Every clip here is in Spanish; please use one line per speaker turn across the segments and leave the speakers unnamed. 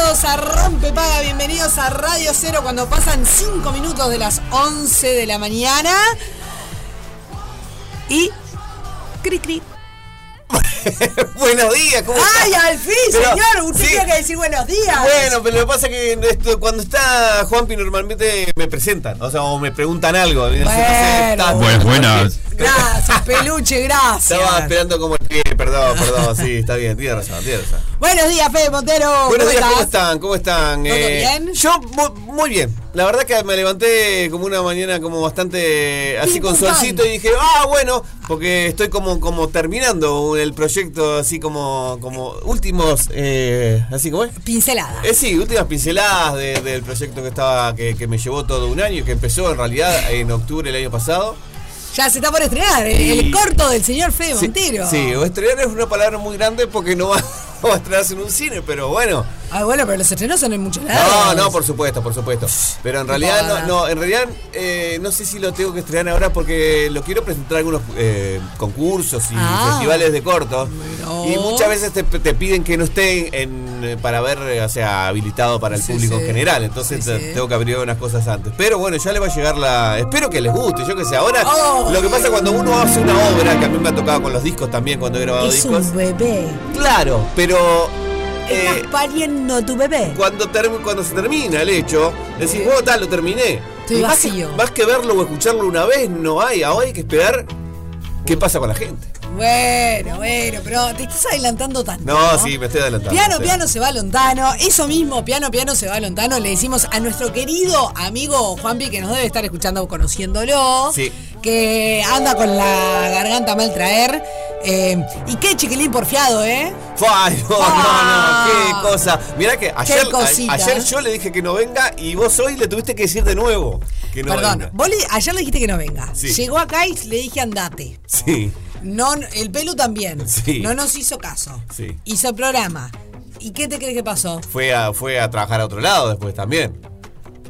bienvenidos a Rompe Paga, bienvenidos a Radio Cero cuando pasan 5 minutos de las 11 de la mañana. Y... Cri cri.
Buenos días, ¿cómo
¡Ay,
está?
al fin,
Pero,
señor! Usted
sí.
tiene que decir buenos días.
Bueno, pero lo que pasa es que esto, cuando está Juanpi normalmente me presentan, o sea, o me preguntan algo. Entonces, está-
Buenas, buenas.
Gracias, peluche, gracias.
Estaba esperando como el pie, perdón, perdón, sí, está bien, tiene razón, tiene razón.
Buenos días, Fede Montero.
Buenos días, ¿cómo están? ¿Cómo están?
¿Todo bien?
Yo mu- muy bien. La verdad que me levanté como una mañana como bastante así
Pim,
con solcito y dije, ah, bueno, porque estoy como, como terminando el proyecto así como, como últimos, eh, así como es.
Pincelada.
Eh, sí, últimas pinceladas de- del proyecto que estaba que, que me llevó todo un año, que empezó en realidad en octubre del año pasado.
Ya se está por estrenar el, corto del señor Fede
Sí,
Montero.
Sí, o estrenar es una palabra muy grande porque no va, no va a estrenarse en un cine, pero bueno.
Ah, bueno, pero los estrenos son en muchos
No,
lados.
no, por supuesto, por supuesto. Pero en realidad no, no en realidad eh, no sé si lo tengo que estrenar ahora porque lo quiero presentar algunos eh, concursos y
Ah.
festivales de cortos. Y muchas veces te, te piden que no esté en, eh, para ver, eh, o sea, habilitado para el
Sí,
público
sí.
en general. Entonces
Sí,
tengo que abrir unas cosas antes. Pero bueno, ya le va a llegar la. Espero que les guste, yo que sé. Ahora,
Oh.
lo que pasa cuando uno hace una obra, que a mí me ha tocado con los discos también cuando he grabado
Es
discos.
un bebé.
Claro, pero. eh,
pariendo tu bebé.
cuando, cuando se termina el hecho, decís, vos tal, lo terminé.
Estoy
que-. Más que verlo o escucharlo una vez, no hay. Ahora hay que esperar qué pasa con la gente.
Bueno, bueno, pero te estás adelantando tanto.
No, sí, me estoy adelantando.
Piano,
sí.
piano se va Lontano. Eso mismo, piano, piano se va Lontano. Le decimos a nuestro querido amigo Juanpi, que nos debe estar escuchando conociéndolo.
Sí.
Que anda con la garganta mal traer. Eh, y qué chiquilín porfiado, ¿eh?
Ay, no,
Ah.
no, no, qué cosa. Mirá que ayer, a- ayer yo le dije que no venga y vos hoy le tuviste que decir de nuevo que no
Perdón,
venga.
vos le- ayer le dijiste que no venga.
Sí.
Llegó acá y le dije andate.
Sí,
No, el pelu también.
Sí.
No nos hizo caso.
Sí.
Hizo el programa. ¿Y qué te crees que pasó?
fue a, fue a trabajar a otro lado después también.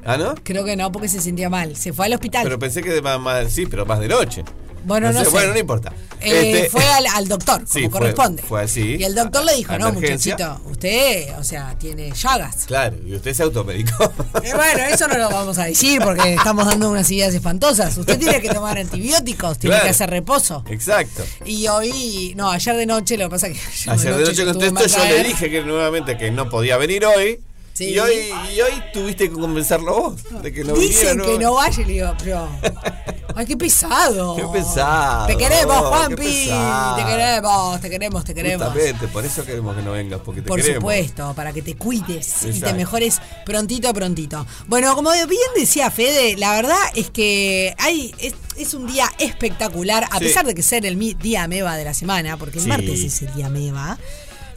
¿Ah, no?
Creo que no, porque se sentía mal. Se fue al hospital.
Pero pensé que de más, más- sí, pero más de noche.
bueno, no, sé.
Bueno, no importa.
Eh,
Este-
fue al, al doctor,
Sí,
como
fue-
corresponde.
fue así.
Y el doctor le dijo, no, muchachito, usted, o sea, tiene llagas.
Claro, y usted se automedicó.
Bueno, eso no lo vamos a decir porque estamos dando unas ideas espantosas. Usted tiene que tomar antibióticos, tiene
Claro.
que hacer reposo.
Exacto.
Y hoy, no, ayer de noche, lo que pasa es que ayer,
Ayer de noche
tuve
contesto, yo le dije que nuevamente que no podía venir hoy.
Sí.
Y hoy, y hoy tuviste que convencerlo vos de que no
Dicen
viniera,
que no vaya le digo, pero. Ay, qué pesado.
Qué pesado,
Te queremos, Juanpi. Te queremos, te queremos, te queremos.
Justamente, por eso queremos que no vengas, porque te
Por
queremos.
supuesto, para que te cuides y te mejores prontito, prontito. Bueno, como bien decía Fede, la verdad es que hay es, es un día espectacular, a
Sí.
pesar de que ser el mi- día meva de la semana, porque el
Sí.
martes es el día meva.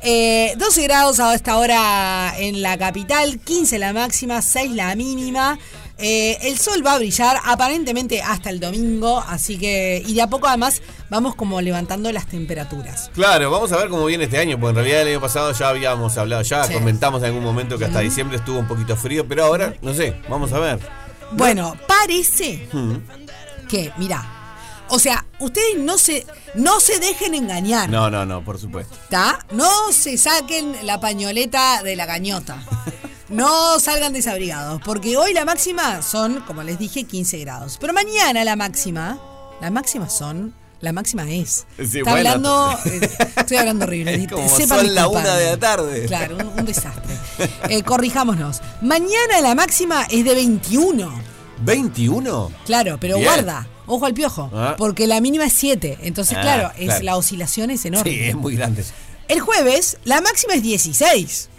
Eh, 12 grados a esta hora en la capital, 15 la máxima, 6 la mínima. Eh, el sol va a brillar aparentemente hasta el domingo, así que. Y de a poco además vamos como levantando las temperaturas.
Claro, vamos a ver cómo viene este año, porque en realidad el año pasado ya habíamos hablado, ya
Sí.
comentamos en algún momento que hasta diciembre estuvo un poquito frío, pero ahora, no sé, vamos a ver.
Bueno, parece que, mirá, o sea, ustedes no se, no se dejen engañar.
No, no, no, por supuesto.
¿Está? No se saquen la pañoleta de la gañota. No salgan desabrigados, porque hoy la máxima son, como les dije, 15 grados. Pero mañana la máxima, la máxima son, la máxima es.
Sí,
Está
bueno.
hablando, eh, estoy hablando horrible.
Es como
sepan
son la una de la tarde.
Claro, un, un desastre. Eh, corrijámonos. Mañana la máxima es de 21.
¿21?
Claro, pero
Bien.
guarda, ojo al piojo,
Ah.
porque la mínima es 7. Entonces,
Ah,
claro, es,
claro.
la oscilación es enorme.
Sí, es muy grande.
El jueves, la máxima es 16.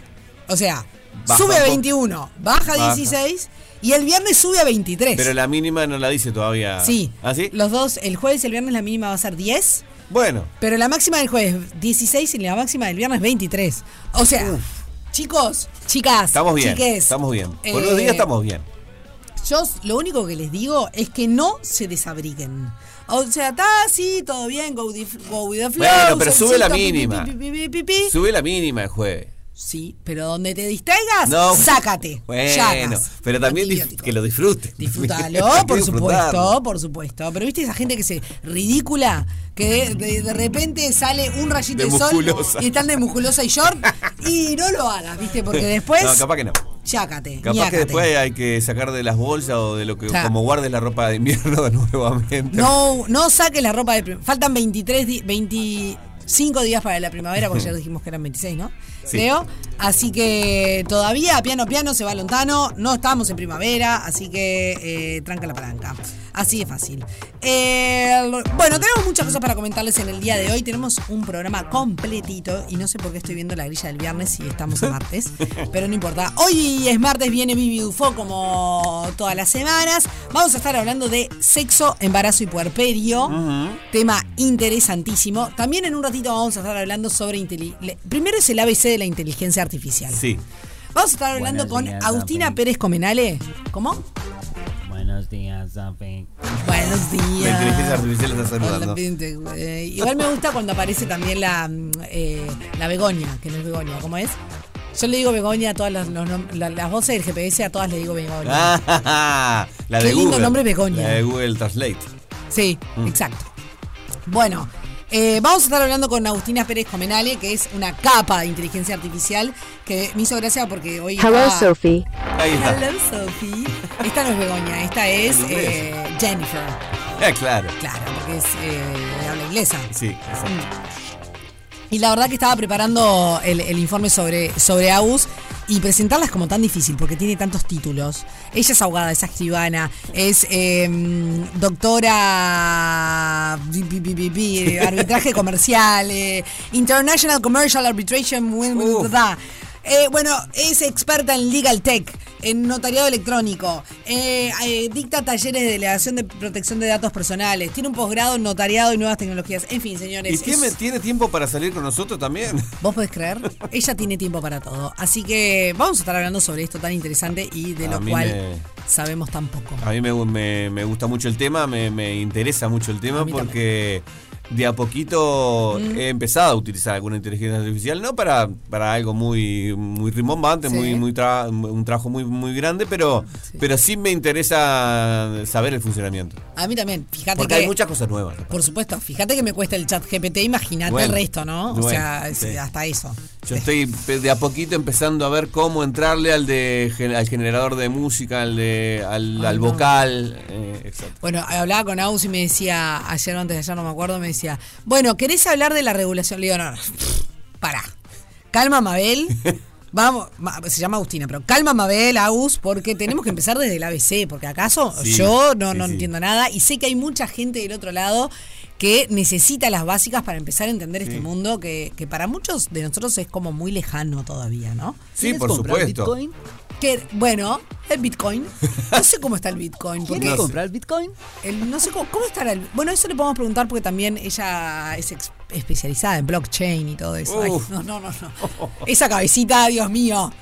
O sea,
Baja
sube a
un poco.
21, baja a
Baja.
16 y el viernes sube a 23.
Pero la mínima no la dice todavía.
Sí.
¿Ah, sí?
Los dos, el jueves y el viernes la mínima va a ser 10,
Bueno,
pero la máxima del jueves 16 y la máxima del viernes 23. O sea, chicos, chicas,
estamos bien.
chiques,
Estamos bien. Por
eh,
unos días estamos bien.
Yo lo único que les digo es que no se desabriguen. O sea, está así, todo bien, go, with the flow.
Bueno, pero sube la mínima. Sube la mínima el jueves.
Sí, pero donde te distraigas, sácate.
Bueno, pero también que lo disfrutes.
Disfrútalo, por supuesto, por supuesto. Pero viste esa gente que se ridícula, que de, repente sale un rayito
de,
sol y están de musculosa y short y no lo hagas, viste, porque después.
No, capaz que no.
Chácate.
Capaz que después hay que sacar de las bolsas o de lo que. Como guardes la ropa de invierno nuevamente.
No, no saques la ropa de. Faltan 23, 20, cinco días para la primavera, porque ya dijimos que eran 26, ¿no?
Sí.
Así que todavía, piano, piano, se va lontano. No estamos en primavera, así que eh, tranca la palanca. Así de fácil. Bueno, tenemos muchas cosas para comentarles en el día de hoy. Tenemos un programa completito y no sé por qué estoy viendo la grilla del viernes y estamos a martes, pero no importa. Hoy es martes, viene Vivi Dufo como todas las semanas. Vamos a estar hablando de sexo, embarazo y puerperio. Tema interesantísimo. También en un ratito vamos a estar hablando sobre... inteli- le- Primero es el ABC de la inteligencia artificial.
Sí.
Vamos a estar hablando
Buenos
con
días,
Agustina. Pérez Comenale. ¿Cómo?
Buenos días, Sofi.
Buenos días.
La inteligencia artificial está saludando.
Eh, igual me gusta cuando aparece también la, mm, eh, la Begoña, que no es Begoña, ¿cómo es? Yo le digo Begoña a todas las, los la- las voces del GPS, a todas le digo Begoña.
Ah, la
Qué
de
lindo
Google.
nombre, Begoña.
La de Google Translate.
Sí,
Mm.
exacto. Bueno, eh, vamos a estar hablando con Agustina Pérez Comenale, que es una capa de inteligencia artificial, que me hizo gracia porque hoy
Hello, Sophie.
Ahí está.
Hello, Sophie. Esta no es Begoña, esta es eh, Jennifer.
Ah, claro.
Claro, porque es eh, de habla inglesa.
Sí, exacto.
Y la verdad que estaba preparando el, el informe sobre, sobre Agus y presentarla es como tan difícil porque tiene tantos títulos. Ella es abogada, es escribana, es eh, doctora arbitraje comercial, eh, International Commercial Arbitration. Da. Eh, bueno, es experta en legal tech, en notariado electrónico, eh, eh, dicta talleres de delegación de protección de datos personales, tiene un posgrado en notariado y nuevas tecnologías. En fin, señores.
¿Y
es-
tiene, tiene tiempo para salir con nosotros también?
¿Vos podés creer? Ella tiene tiempo para todo. Así que vamos a estar hablando sobre esto tan interesante y de
A
lo cual
me-
sabemos tan poco.
A mí me, me- me gusta mucho el tema, me, interesa mucho el tema porque de a poquito
Mm.
he empezado a utilizar alguna inteligencia artificial, no para, para algo muy, muy rimbombante,
Sí.
muy, muy tra- un trabajo muy, muy grande, pero, pero sí me interesa saber el funcionamiento.
A mí también. Fíjate
Porque
que.
hay muchas cosas nuevas.
Por supuesto, fíjate que me cuesta el chat GPT, imagínate
Bueno,
el resto, ¿no? o sea,
sí.
hasta eso.
Yo estoy de a poquito empezando a ver cómo entrarle al de al generador de música, al de al,
Ay,
al
no.
vocal. eh, exacto.
Bueno, hablaba con Aus y me decía, ayer o antes de ayer, no me acuerdo, me decía, bueno, ¿querés hablar de la regulación? Le digo, no, no, pará. Calma, Mabel. Vamos, Ma- se llama Agustina, pero calma, Mabel, Agus, porque tenemos que empezar desde el ABC, porque acaso
Sí,
yo no,
sí,
no
sí.
entiendo nada y sé que hay mucha gente del otro lado que necesita las básicas para empezar a entender este mundo que, que para muchos de nosotros es como muy lejano todavía, ¿no?
Sí, por supuesto.
¿Qué que, bueno, el Bitcoin. No sé cómo está el Bitcoin.
¿Quieres comprar Bitcoin?
el- no sé cómo, cómo estará el. Bueno, eso le podemos preguntar porque también ella es ex- especializada en blockchain y todo eso. Ay, no, no, no, no. Esa cabecita, Dios mío.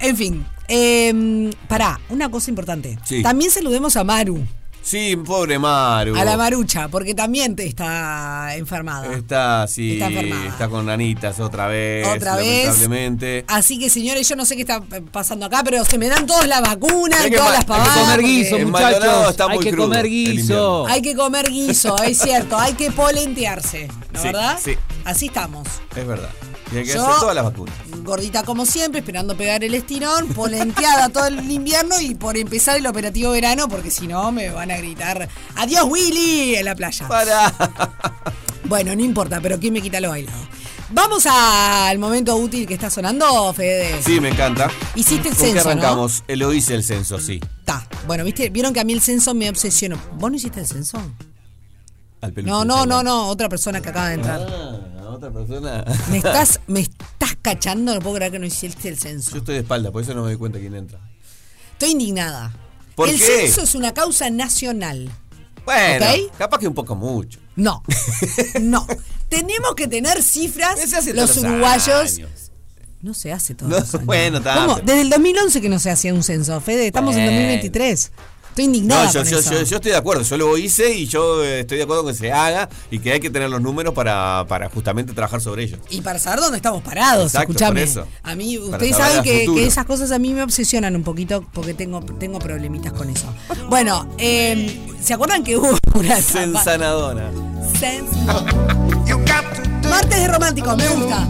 En fin. Eh, pará, una cosa importante.
Sí.
También saludemos a Maru,
Sí, pobre Maru.
a la Marucha, porque también te está enfermada.
Está, sí,
Está
está,
enfermada.
con Anitas otra vez.
Otra vez.
Lamentablemente.
Así que, señores, yo no sé qué está pasando acá, pero se me dan todas las vacunas,
Hay que
todas las
hay que
pavadas.
comer guiso, muchachos.
está
Hay
muy
que
crudo
comer guiso.
Hay que comer guiso, es cierto. Hay que polentearse, ¿no
Sí,
verdad?
sí.
Así estamos.
Es verdad. Hay que
Yo-
hacer todas las vacunas.
Gordita como siempre, esperando pegar el estirón, polenteada todo el invierno y por empezar el operativo verano, porque si no me van a gritar ¡Adiós Willy! en la playa.
Para.
Bueno, no importa, pero ¿quién me quita lo bailado? Vamos al momento útil que está sonando, Fede.
Sí, me encanta.
Hiciste el
¿Con qué
censo, ¿no?
arrancamos? Eh, Lo hice el censo, sí.
Está. Bueno, ¿viste? ¿Vieron que a mí el censo me obsesionó? ¿Vos no hiciste el censo?
Al.
No, no, no, no, otra persona que acaba de entrar.
Ah, otra persona.
Me estás, me estás cachando, no puedo creer que no hiciste el censo.
Yo estoy de espalda, por eso no me doy cuenta quién entra.
Estoy indignada.
¿Por
el
qué?
censo es una causa nacional.
Bueno,
¿Ok?
capaz que un poco mucho.
No, no. Tenemos que tener cifras los uruguayos.
años.
No se hace todos
No, bueno,
¿Cómo? Desde el 2011 que no se hacía un censo, Fede. Estamos en
Bueno.
2023. Estoy indignada
No, yo,
con
yo,
eso.
yo, yo estoy de acuerdo, yo lo hice y yo eh, estoy de acuerdo con que se haga y que hay que tener los números para, para justamente trabajar sobre ellos.
Y para saber dónde estamos parados,
Exacto, por eso.
A mí, ustedes saben que, esas cosas a mí me obsesionan un poquito porque tengo, tengo problemitas con eso. Bueno, eh, ¿se acuerdan que hubo una
Sensanadona.
Sens- Martes de romántico, me gusta.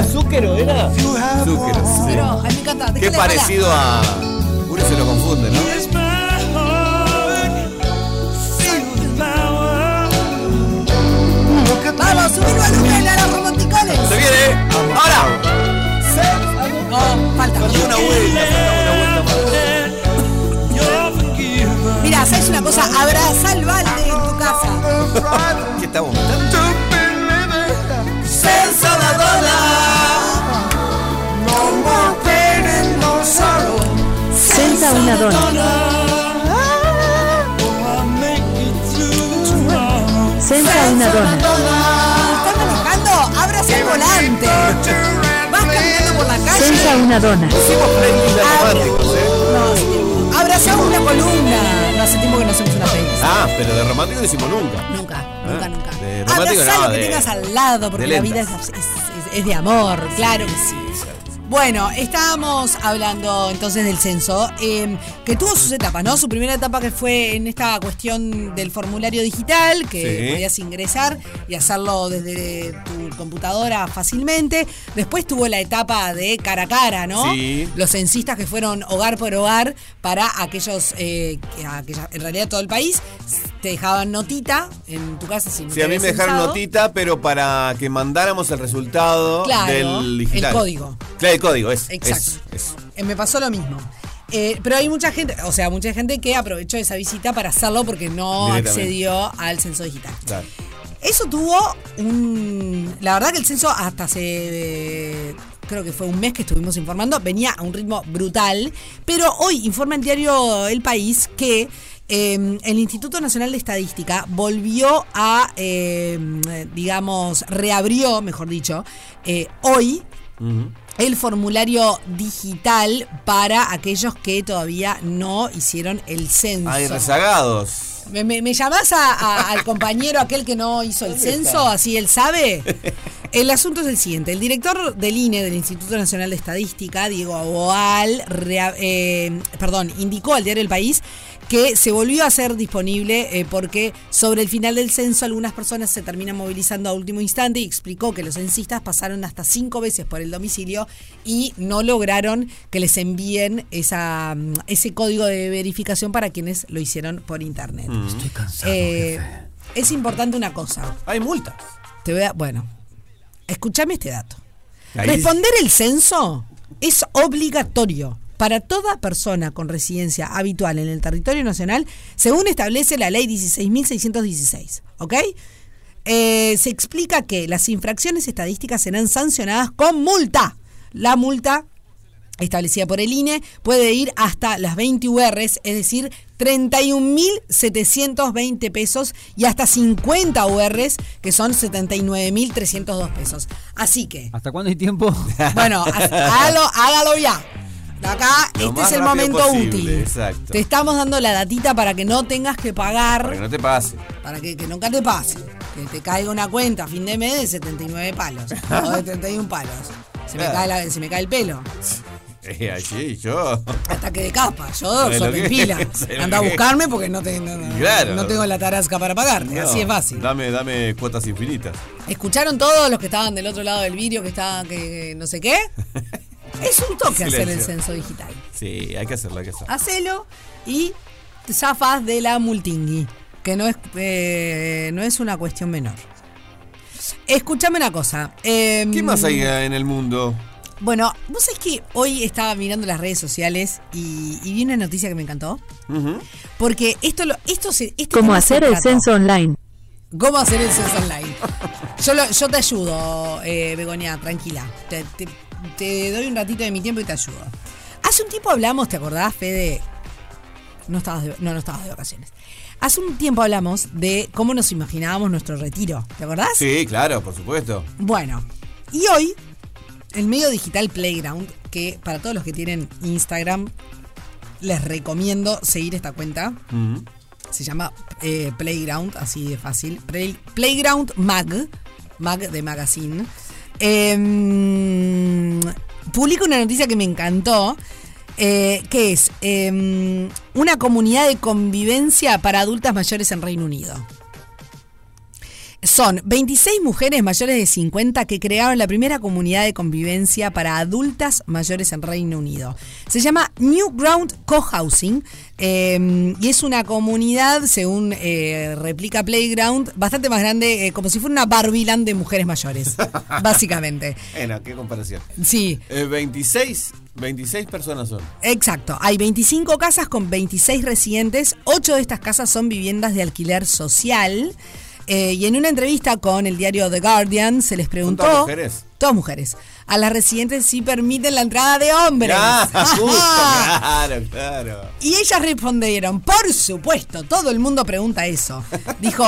¿Azúcar o era? Azúcar, sí.
Pero, ay, me encanta.
Qué
déjale
parecido a. Uno se lo confunde, ¿no?
Vamos, subilo al a los romanticones.
¡Se viene! ¡Ahora!
No, falta.
Falta una vuelta, falta una vuelta más.
Mira, ¿sabes una cosa? Abraza al balde en tu casa.
¿Qué?
Senza una donna. Senza una donna.
¿Estás manejando? Abraza el volante. Vas caminando por la calle.
Senza una
playlists de románticos, ¿eh?
No. Abrazamos una columna. No hace tiempo que no hacemos una playlist.
Ah, pero de romántico no hicimos nunca.
Nunca, nunca, nunca.
de romántico
Abrazá
no,
lo que
de-
tengas al lado, porque la vida es, es- es- es de amor, claro que sí. Bueno, estábamos hablando entonces del censo, eh, que tuvo sus etapas, ¿no? Su primera etapa que fue en esta cuestión del formulario digital, que
Sí.
podías ingresar y hacerlo desde tu computadora fácilmente. Después tuvo la etapa de cara a cara, ¿no?
Sí.
Los censistas que fueron hogar por hogar para aquellos, eh, que- aquella- en realidad todo el país, te dejaban notita en tu casa si no
Sí, a mí me dejaron notita, pero para que mandáramos el resultado
Claro,
del digital.
el código.
Claro, el código, es.
Exacto.
es, es.
Eh, me pasó lo mismo. Eh, pero hay mucha gente, o sea, mucha gente que aprovechó esa visita para hacerlo porque no accedió al censo digital.
Claro.
Eso tuvo un. La verdad que el censo hasta hace. eh, creo que fue un mes que estuvimos informando, venía a un ritmo brutal. Pero hoy informa el diario El País que. Eh, el Instituto Nacional de Estadística volvió a, eh, digamos, reabrió, mejor dicho, eh, hoy el formulario digital para aquellos que todavía no hicieron el censo.
Hay rezagados.
¿Me, me, me llamás a- a- al compañero aquel que no hizo el censo? Así él sabe. El asunto es el siguiente. El director del INE, del Instituto Nacional de Estadística, Diego Aboal, eh, perdón, indicó al diario El País que se volvió a hacer disponible eh, porque sobre el final del censo algunas personas se terminan movilizando a último instante y explicó que los censistas pasaron hasta cinco veces por el domicilio y no lograron que les envíen esa, mm, ese código de verificación para quienes lo hicieron por internet.
Estoy cansado,
Eh,
jefe.
es importante una cosa.
Hay multas.
Te voy a, bueno, escúchame este dato.
Ahí-
Responder el censo es obligatorio para toda persona con residencia habitual en el territorio nacional, según establece la ley 16.616. ¿Ok? eh, se explica que las infracciones estadísticas serán sancionadas con multa. La multa establecida por el INE puede ir hasta las 20 URs, es decir, 31.720 pesos y hasta 50 URs, que son 79.302 pesos. Así que,
¿Hasta cuándo hay tiempo?
bueno, hágalo ya. De acá,
Lo
este es el momento
posible,
útil.
exacto.
Te estamos dando la datita para que no tengas que pagar,
Para que no te pase.
para que, que nunca te pase. Que te caiga una cuenta a fin de mes de 79 palos o de 31 palos. Se me, cae la- se me cae el pelo.
Eh, así, yo.
Ataque de capa. Yo
¿Sabes lo
soy
que
pila. Anda a
que
buscarme porque no, te- no, no-
Claro.
no tengo la tarasca para pagarte. Así es fácil.
Dame, dame cuotas infinitas.
¿Escucharon todos los que estaban del otro lado del vídeo que estaban que, que no sé qué? Es un toque hacer el censo digital.
Sí, hay que hacerlo, hay que hacerlo.
Hacelo y te zafas de la multingui, que no es, eh, no es una cuestión menor. Escúchame una cosa. em,
¿Qué más hay en el mundo?
Bueno, vos sabés que hoy estaba mirando las redes sociales y, y vi una noticia que me encantó. Porque esto lo, esto se. Este
Cómo hacer el censo online.
¿Cómo hacer el censo online? Yo, lo- yo te ayudo, eh, Begoña, tranquila. Te, te- te doy un ratito de mi tiempo y te ayudo. Hace un tiempo hablamos, ¿te acordás, Fede? No estabas de, no, no estabas de vacaciones. Hace un tiempo hablamos de cómo nos imaginábamos nuestro retiro. ¿Te acordás?
Sí, claro, por supuesto.
Bueno, y hoy, el medio digital Playground, que para todos los que tienen Instagram, les recomiendo seguir esta cuenta. Se llama eh, Playground, así de fácil. Play- Playground Mag, Mag de Magazine. Em, publica una noticia que me encantó, eh, que es em, una comunidad de convivencia para adultas mayores en Reino Unido. Son 26 mujeres mayores de 50 que crearon la primera comunidad de convivencia para adultas mayores en Reino Unido. Se llama New Ground Cohousing eh, y es una comunidad, según eh, replica Playground, bastante más grande, eh, como si fuera una Barbiland de mujeres mayores, básicamente.
Bueno, qué comparación.
Sí,
Eh, 26, 26 personas son.
Exacto, hay 25 casas con 26 residentes, 8 de estas casas son viviendas de alquiler social. Eh, y en una entrevista con el diario The Guardian se les preguntó...
mujeres?
Todas mujeres. A las residentes si permiten la entrada de hombres.
Ah, justo, claro, claro.
Y ellas respondieron, por supuesto, todo el mundo pregunta eso. Dijo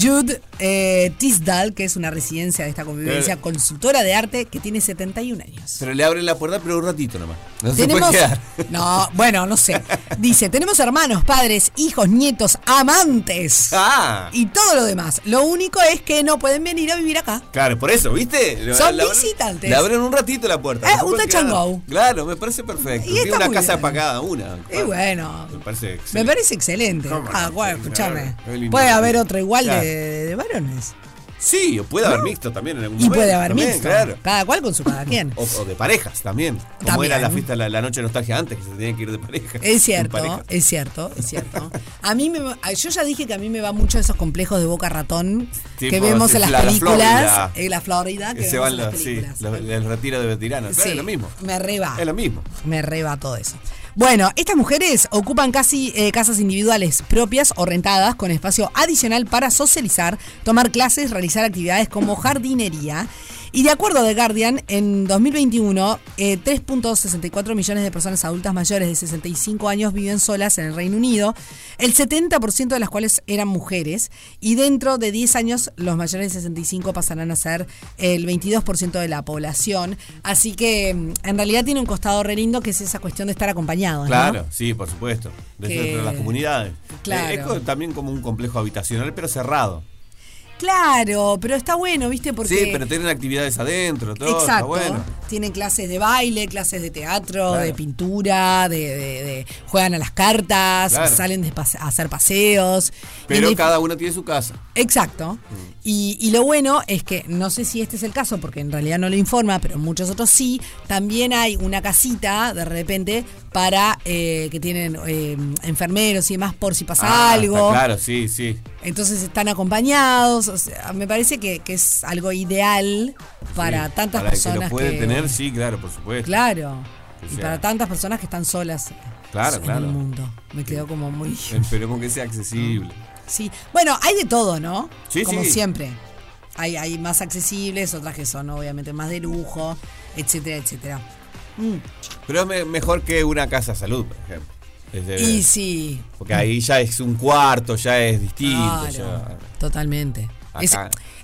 Jude eh, Tisdall, que es una residencia de esta convivencia,
Pero-
consultora de arte, que tiene 71 años.
Pero le abren la puerta, pero un ratito nomás. No se puede quedar.
no, bueno, no sé. Dice, tenemos hermanos, padres, hijos, nietos, amantes
Ah,
y todo lo demás. Lo único es que no pueden venir a vivir acá.
claro, por eso, ¿viste?
Son
abren-
visitantes.
Le abren un ratito la puerta.
Eh, un go.
Claro, me parece perfecto.
Y
Tiene una casa
bien.
para cada una.
Y bueno,
Me parece
me
excelente.
parece excelente.
¿Cómo
Ah,
no?
bueno, escúchame. Puede haber otro igual
Claro.
de, de varones.
Sí, o puede haber mixto también en algún
Y
momento.
puede haber
también,
mixto.
Claro.
Cada cual con su cada quien.
O, o de parejas también. Como
También.
era la fiesta, la, la noche de nostalgia antes, que se tenía que ir de pareja.
Es cierto,
pareja.
es cierto, es cierto. A mí me, yo ya dije que a mí me va mucho esos complejos de boca ratón que vemos en las
la- la
películas,
Florida.
en la Florida, que
Que se van los, sí,
películas.
los- el retiro de veteranos. Claro,
Sí,
es lo mismo.
Me reba.
Es lo mismo.
Me reba todo eso. Bueno, estas mujeres ocupan casi eh, casas individuales propias o rentadas con espacio adicional para socializar, tomar clases, realizar actividades como jardinería. Y de acuerdo a The Guardian, en 2021, eh, 3.64 millones de personas adultas mayores de 65 años viven solas en el Reino Unido, el 70% de las cuales eran mujeres, y dentro de 10 años los mayores de 65 pasarán a ser el 22% de la población. Así que mm, en realidad tiene un costado re lindo que es esa cuestión de estar acompañados. ¿no?
Claro, sí, por supuesto. Desde
Que-
las comunidades.
Claro.
Eh, es también como un complejo habitacional, pero cerrado.
Claro, pero está bueno, ¿viste? Porque
Sí, pero tienen actividades adentro, todo. está
Exacto.
bueno.
Tienen clases de baile, clases de teatro,
Claro.
de pintura, de, de- de- juegan a las cartas,
Claro.
salen de pase- a hacer paseos.
Pero cada una tiene su casa.
Exacto. Y, y lo bueno es que, no sé si este es el caso, porque en realidad no lo informa, pero en muchos otros sí, también hay una casita de repente para eh, que tienen eh, enfermeros y demás por si pasa
Ah,
algo.
claro, sí, sí.
Entonces están acompañados. o sea, me parece que, que es algo ideal para
Sí,
tantas
para
personas
que lo puede
que-
tener, sí, claro, por supuesto.
Claro.
O
Y para tantas personas que están solas
Claro,
en
claro.
el mundo. Me quedó como muy...
Esperemos que sea accesible.
Sí. Bueno, hay de todo, ¿no?
Sí,
Como
sí.
siempre. Hay, hay más accesibles, otras que son obviamente más de lujo, etcétera, etcétera. Mm.
Pero es me- mejor que una casa salud, por ejemplo.
Y sí,
Porque ahí ya es un cuarto, ya es distinto.
claro,
ya-
totalmente. Es,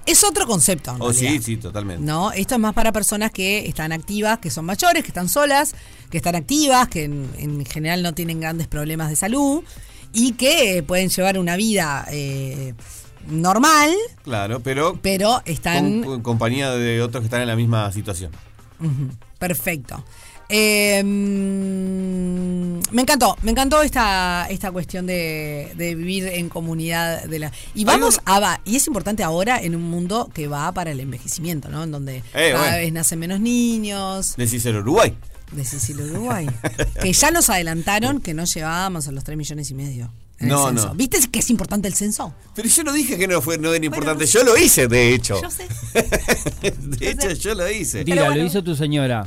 es otro concepto. en
Oh, sí, sí, totalmente.
No, esto es más para personas que están activas, que son mayores, que están solas, que están activas, que en, en general no tienen grandes problemas de salud y que pueden llevar una vida eh, normal,
Claro, pero
pero están
con, con compañía de otros que están en la misma situación.
Perfecto. Eh, mm, me encantó, me encantó esta, esta cuestión de, de vivir en comunidad de la. Y vamos
un-
a va, y es importante ahora en un mundo que va para el envejecimiento, ¿no? En donde
Eh,
cada
bueno.
vez nacen menos niños.
Decís el Uruguay.
De Sicilia, Uruguay. que ya nos adelantaron que no llegábamos a los 3 millones y medio. en el
No,
censo.
no.
¿Viste que es importante el censo?
Pero yo no dije que no fue no era importante, yo lo hice, de hecho.
Yo sé.
de hecho, yo lo hice.
Diga,
bueno.
lo hizo tu señora.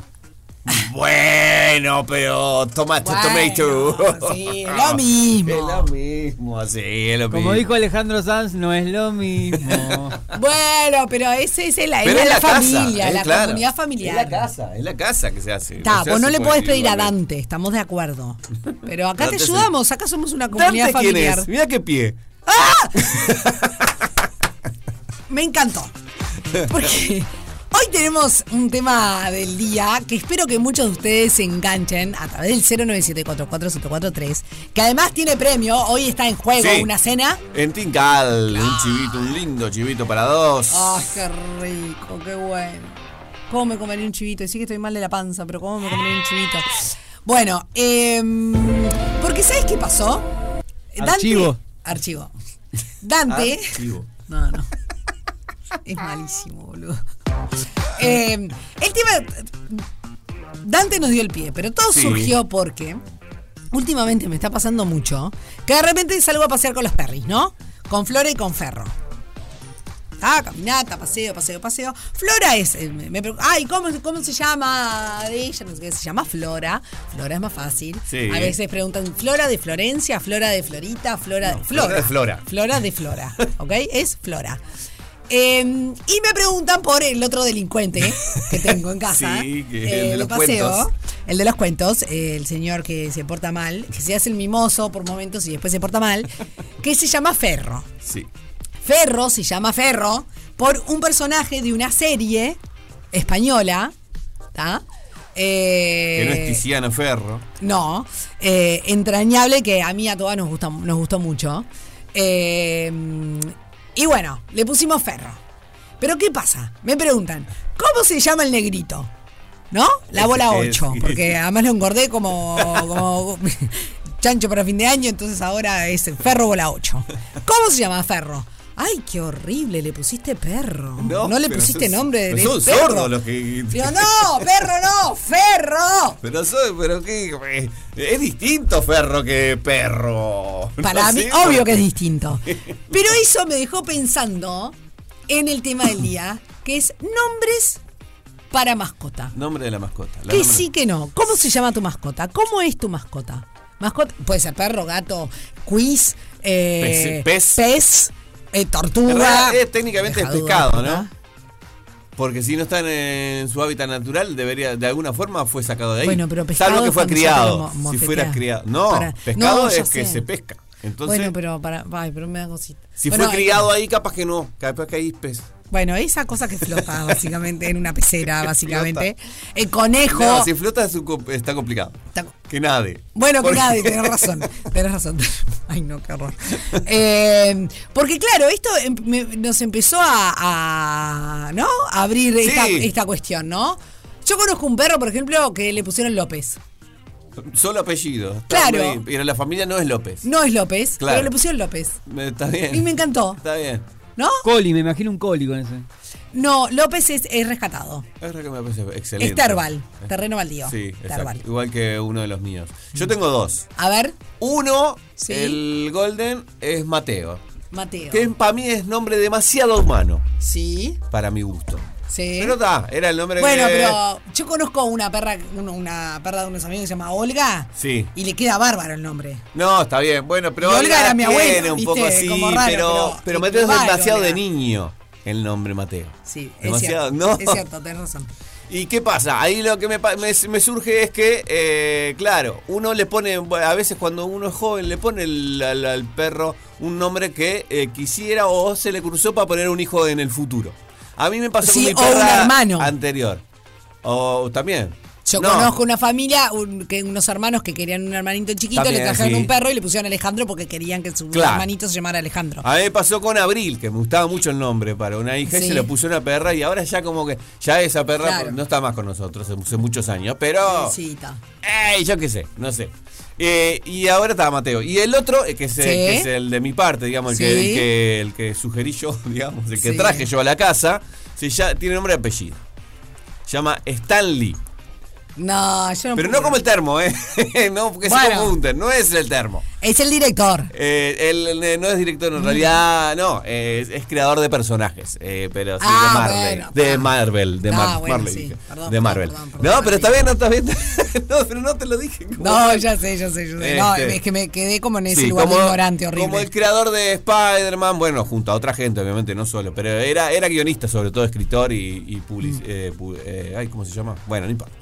Bueno, pero tomato,
Bueno,
tomato.
sí, lo mismo.
Es lo mismo, sí, es lo
Como
mismo.
dijo Alejandro Sanz, no es lo mismo.
Bueno, pero ese es la,
Pero
es la,
la casa,
familia, la
claro.
comunidad familiar.
Es la casa, es la casa que se hace.
Está,
se
vos no le
por
podés pedir a. Dante, estamos de acuerdo. Pero acá te ayudamos, acá somos una comunidad
¿Dante quién
familiar.
es? Mira qué pie.
Me encantó. Porque hoy tenemos un tema del día que espero que muchos de ustedes se enganchen a través del 097447443, que además tiene premio. Hoy está en juego
Sí.
una cena.
En Tincal, un chivito, un lindo chivito para dos.
¡Ay, qué rico, qué bueno! ¿Cómo me comería un chivito? Sí que estoy mal de la panza, pero ¿cómo me comería un chivito? Bueno, em, porque ¿sabes qué pasó?
Archivo.
Archivo. Dante.
Archivo.
No, no. Es malísimo, boludo. Em, el tema. Dante nos dio el pie, pero todo
Sí.
surgió porque últimamente me está pasando mucho que de repente salgo a pasear con los perris, ¿no? Con Flora y con Ferro. Ah, caminata, paseo, paseo, paseo. Flora es. eh, Me, me pregun- Ay, ¿cómo, ¿cómo se llama ella? No sé qué, se llama Flora. Flora es más fácil.
Sí.
A veces preguntan, ¿Flora de Florencia? ¿Flora de Florita? ¿Flora de
Flora de Flora.
Flora de Flora. ¿Ok? Es Flora. Eh, y me preguntan por el otro delincuente que tengo en casa.
Sí, que
eh,
el de los cuentos.
El de los cuentos, el señor que se porta mal, que se hace el mimoso por momentos y después se porta mal, que se llama Ferro.
Sí.
Ferro se llama Ferro por un personaje de una serie española, ¿está? Eh,
Que no es Tiziano Ferro.
no, eh, entrañable que a mí a todas nos, gusta, nos gustó mucho. Eh, y bueno, le pusimos Ferro. Pero ¿qué pasa? Me preguntan, ¿cómo se llama el negrito? ¿No? La bola
Ese es-
8, porque además lo engordé como, como chancho para fin de año, entonces ahora es Ferro bola 8. ¿Cómo se llama Ferro? Ay, qué horrible, le pusiste perro. No, le
pero
pusiste
sos-
nombre de
Son
perro.
sordos los que.
Digo, no, perro no, ferro.
Pero soy, pero qué. eh, Es distinto Ferro que perro.
Para
No
mí,
sé,
obvio que es distinto. Pero eso me dejó pensando en el tema del día, que es nombres para mascota.
Nombre de la mascota. la
Que sí, que no. ¿Cómo se llama tu mascota? ¿Cómo es tu mascota? Mascota puede ser perro, gato, quiz, eh,
Pez- pez.
pez, eh, tortuga.
es técnicamente es pescado,
¿no?
Porque si no está en, en su hábitat natural, debería, de alguna forma fue sacado de ahí.
Bueno, pero pescado
Salvo que fue criado. si fuera criado. No,
Para-
pescado
No,
es que se pesca. Entonces,
bueno, pero para, ay, pero me da cosita.
si
Bueno,
fue criado ahí, capaz que no. Capaz que es pez.
Bueno, esa cosa que flota básicamente en una pecera, básicamente. El conejo.
No, si flota es un co- está complicado.
Está-
Que nade.
Bueno, que nadie, tenés razón. Tenés razón. Ay, no, qué horror. Eh, porque claro, esto em- nos empezó a, a, ¿no? a abrir esta cuestión, ¿no? Yo conozco un perro, por ejemplo, que le pusieron López.
Solo apellido.
Claro.
Pero la familia no es López.
No es López,
Claro.
pero le pusieron López.
Me- Está bien.
Y me encantó,
Está bien.
¿no?
Coli, me imagino un coli con ese.
No, López es, es rescatado.
Es que me parece excelente.
Es Terbal, terreno baldío.
Sí, exacto.
Terbal.
Igual que uno de los míos. Yo tengo dos.
A ver,
Uno,
Sí.
el Golden, es Mateo.
Mateo.
Que para mí es nombre demasiado humano,
Sí,
para mi gusto.
Sí.
Pero está, era el nombre
Bueno,
que...
pero yo conozco una perra, una perra de unos amigos que se llama Olga.
Sí.
Y le queda bárbaro el nombre.
No, está bien. Bueno, pero
Y Olga era mi abuela,
un poco así,
Como raro,
pero,
pero-
Mateo es demasiado de niño. el nombre Mateo.
Sí, es
Demasiado,
cierto.
¿no?
Es cierto, tenés razón.
¿Y qué pasa? Ahí lo que me, pa- me- me surge es que, eh, claro, uno le pone, a veces cuando uno es joven, le pone el- al, al perro un nombre que eh, quisiera o se le cruzó para poner un hijo en el futuro. A mí me pasó
Sí,
con mi
o un
perra
hermano.
anterior. O también.
Yo
No.
conozco una familia, un- que unos hermanos que querían un hermanito chiquito,
También,
le trajeron
sí.
un perro y le pusieron Alejandro porque querían que su
Claro.
hermanito se llamara Alejandro.
A mí me pasó con Abril, que me gustaba mucho el nombre para una hija y
Sí.
se le puso una perra y ahora ya como que, ya esa perra
Claro.
no está más con nosotros hace muchos años, pero...
Pobrecita.
¡Ey! Yo qué sé, no sé. Eh, y ahora estaba Mateo. Y el otro, eh, que es, el-
Sí.
que es el de mi parte, digamos, el, que, el, que, el que sugerí yo, digamos, el que
Sí.
traje yo a la casa, se llama- tiene nombre y apellido. Se llama Stanley.
No, yo no
Pero
puedo.
no como el termo, ¿eh? no, porque se
Bueno.
confunden, no es el termo.
Es el director.
Eh, él eh, no es director,
Mm.
en realidad no, es, es creador de personajes, eh, pero sí
Ah,
de Marvel.
bueno,
de
ah.
Marvel, de Mar-
bueno,
Marvel.
sí.
dije.
Perdón,
de Marvel.
perdón, perdón,
no, pero está bien, no está bien. no, pero no te lo dije. como-
No, ya sé, ya sé, ya sé. No,
Este.
es que me quedé como en ese
Sí,
lugar de
como,
ignorante horrible.
como el creador de Spider-Man, bueno, junto a otra gente, obviamente, no solo, pero era, era guionista, sobre todo escritor y, y public-
Mm.
eh, ay, ¿cómo se llama? Bueno, no importa.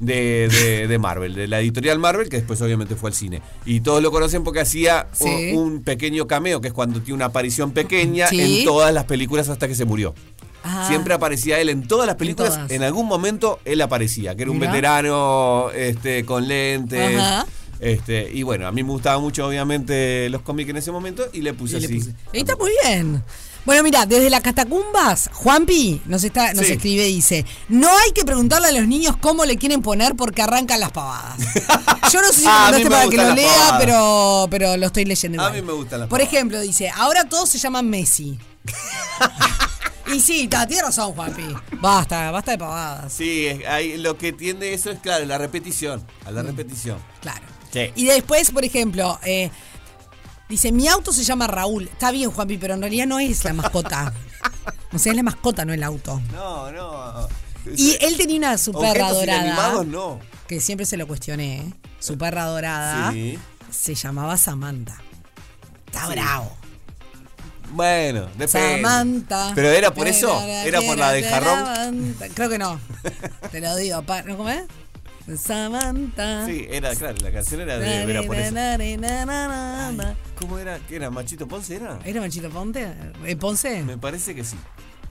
De, de- de Marvel, de la editorial Marvel, que después obviamente fue al cine. Y todos lo conocen porque hacía
Sí.
un, pequeño cameo, que es cuando tiene una aparición pequeña
Sí.
en todas las películas hasta que se murió.
Ah.
Siempre aparecía él en todas las películas,
todas.
en algún momento él aparecía, que era un
Mirá.
veterano este, con lentes.
Ajá.
Este, y bueno, a mí me gustaban mucho, obviamente, los cómics en ese momento y le puse
Y le
así.
puse- está muy bien. Bueno, mira, desde las catacumbas, Juanpi nos está, nos
Sí.
escribe y dice, no hay que preguntarle a los niños cómo le quieren poner porque arrancan las pavadas. Yo no sé si lo
Ah, mí
mandaste para que lo lea,
pavadas.
pero, pero lo estoy leyendo
A mí me gustan las
Por
pavadas.
ejemplo, dice, ahora todos se llaman Messi. y sí, tiene razón, Juanpi. Basta, basta de pavadas.
Sí, es- lo que tiende eso es, claro, la repetición. A la repetición.
Claro.
Sí.
Y después, por ejemplo, eh, dice, mi auto se llama Raúl. Está bien, Juanpi, pero en realidad no es la mascota. O sea, es la mascota, no el auto.
No, no.
Y él tenía una su perra dorada.
no.
Que siempre se lo cuestioné. ¿eh? Su perra dorada
Sí.
se llamaba Samantha. Está
Sí.
bravo.
Bueno, depende.
Samantha.
Pero era por eso, era por la del jarrón.
Creo que no. Te lo digo. ¿no? ¿Cómo es? Samantha.
Sí, era, claro, la canción era, de, era por eso. Ay, ¿Cómo era? ¿Qué era? ¿Machito Ponce era?
¿Era Manchito Ponte? ¿Eh, Ponce?
Me parece que sí.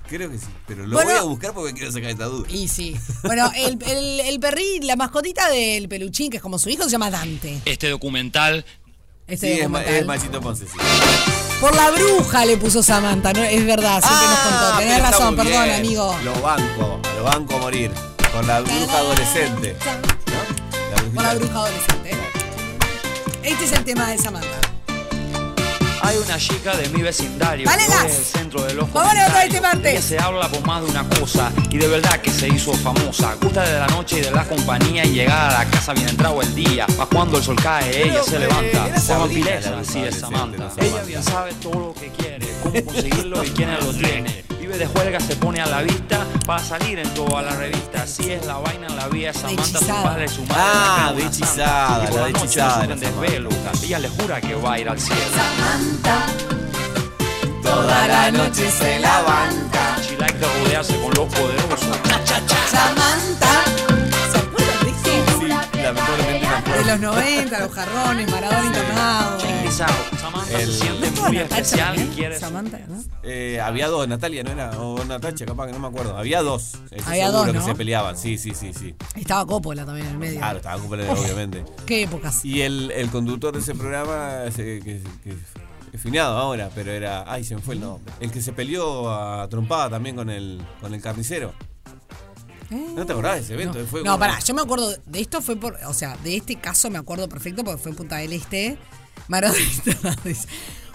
Creo que sí. Pero lo
Bueno.
voy a buscar porque quiero sacar esta duda.
Y sí. Bueno, el, el, el perrí, la mascotita del peluchín, que es como su hijo, se llama Dante.
Este documental
Este
sí, es,
documental.
es Machito Ponce, sí.
Por la bruja le puso Samantha, ¿no? Es verdad, siempre nos contó. Tenés
Ah, pero está
razón, perdón,
bien.
amigo.
Lo banco, lo banco a morir. Con la bruja adolescente. ¿no? La
Por la bruja adolescente. Este es el tema de Samantha.
Hay una chica de mi vecindario
Dale
que es el centro de los
Vamos a levantar este
comentarios.
martes.
Ella se habla por más de una cosa y de verdad que se hizo famosa. Gusta de la noche y de la compañía y llegar a la casa bien entrado el día. Va cuando el sol cae, ella se
eh,
levanta. Se
la
así es Samantha. Ella bien sabe todo lo que quiere, cómo conseguirlo y quién lo tiene. Vive de juerga, se pone a la vista para salir en toda la revista. Así es la vaina en la vida de Samantha, su padre, su madre.
Ah,
la
de hechizada, la
la
hechizada
no
Samantha.
desvelo. Ella le jura que va a ir al cielo.
Toda la noche se la banca.
She like de rodearse con los poderosos.
Samantha. ¿Se acuerdan de esto?
Sí, lamentablemente
De los 90, los jarrones, Maradona internado.
Samantha
El-
se siente muy
Natacha
especial.
Samantha, ¿no?
Eh, había dos, Natalia, ¿no era? O Natacha, capaz que no me acuerdo. Había dos. Estoy
Había
seguro
dos,
que se peleaban. Sí, sí, sí, sí.
Estaba Coppola también en el medio.
Claro, estaba cumple, obviamente.
Qué épocas.
Y el, el conductor de ese programa, ese que, que es finado ahora, pero era. Ay, se me fue el nombre. El que se peleó a trompada también con el, con el carnicero. ¿No te acordás de ese evento?
No,
Fue
no,
como-
pará, yo me acuerdo de esto fue por, o sea, de este caso me acuerdo perfecto porque fue en Punta del Este, Maradona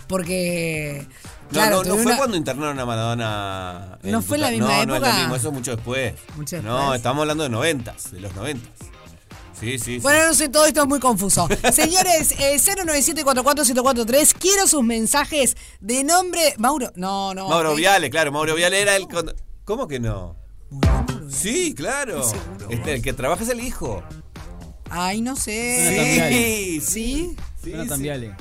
porque
No,
claro,
no, no
tuve
fue
una-
cuando internaron a Maradona.
¿No fue en la misma
no, No, es
época?
lo mismo, eso es mucho después.
Mucho
No,
después.
estamos hablando de noventas, de los noventas. Sí, sí, sí.
Bueno, no sé, todo esto es muy confuso. Señores, eh, 097-44143, quiero sus mensajes de nombre. Mauro, no, no.
Mauro
eh,
Viale, claro, Mauro Viale era el. con- ¿Cómo que no? Sí, claro. Este, el que trabaja es el hijo.
Ay, no sé.
Sí,
¿Sí?
Sí.
Jonathan
sí.
Viale.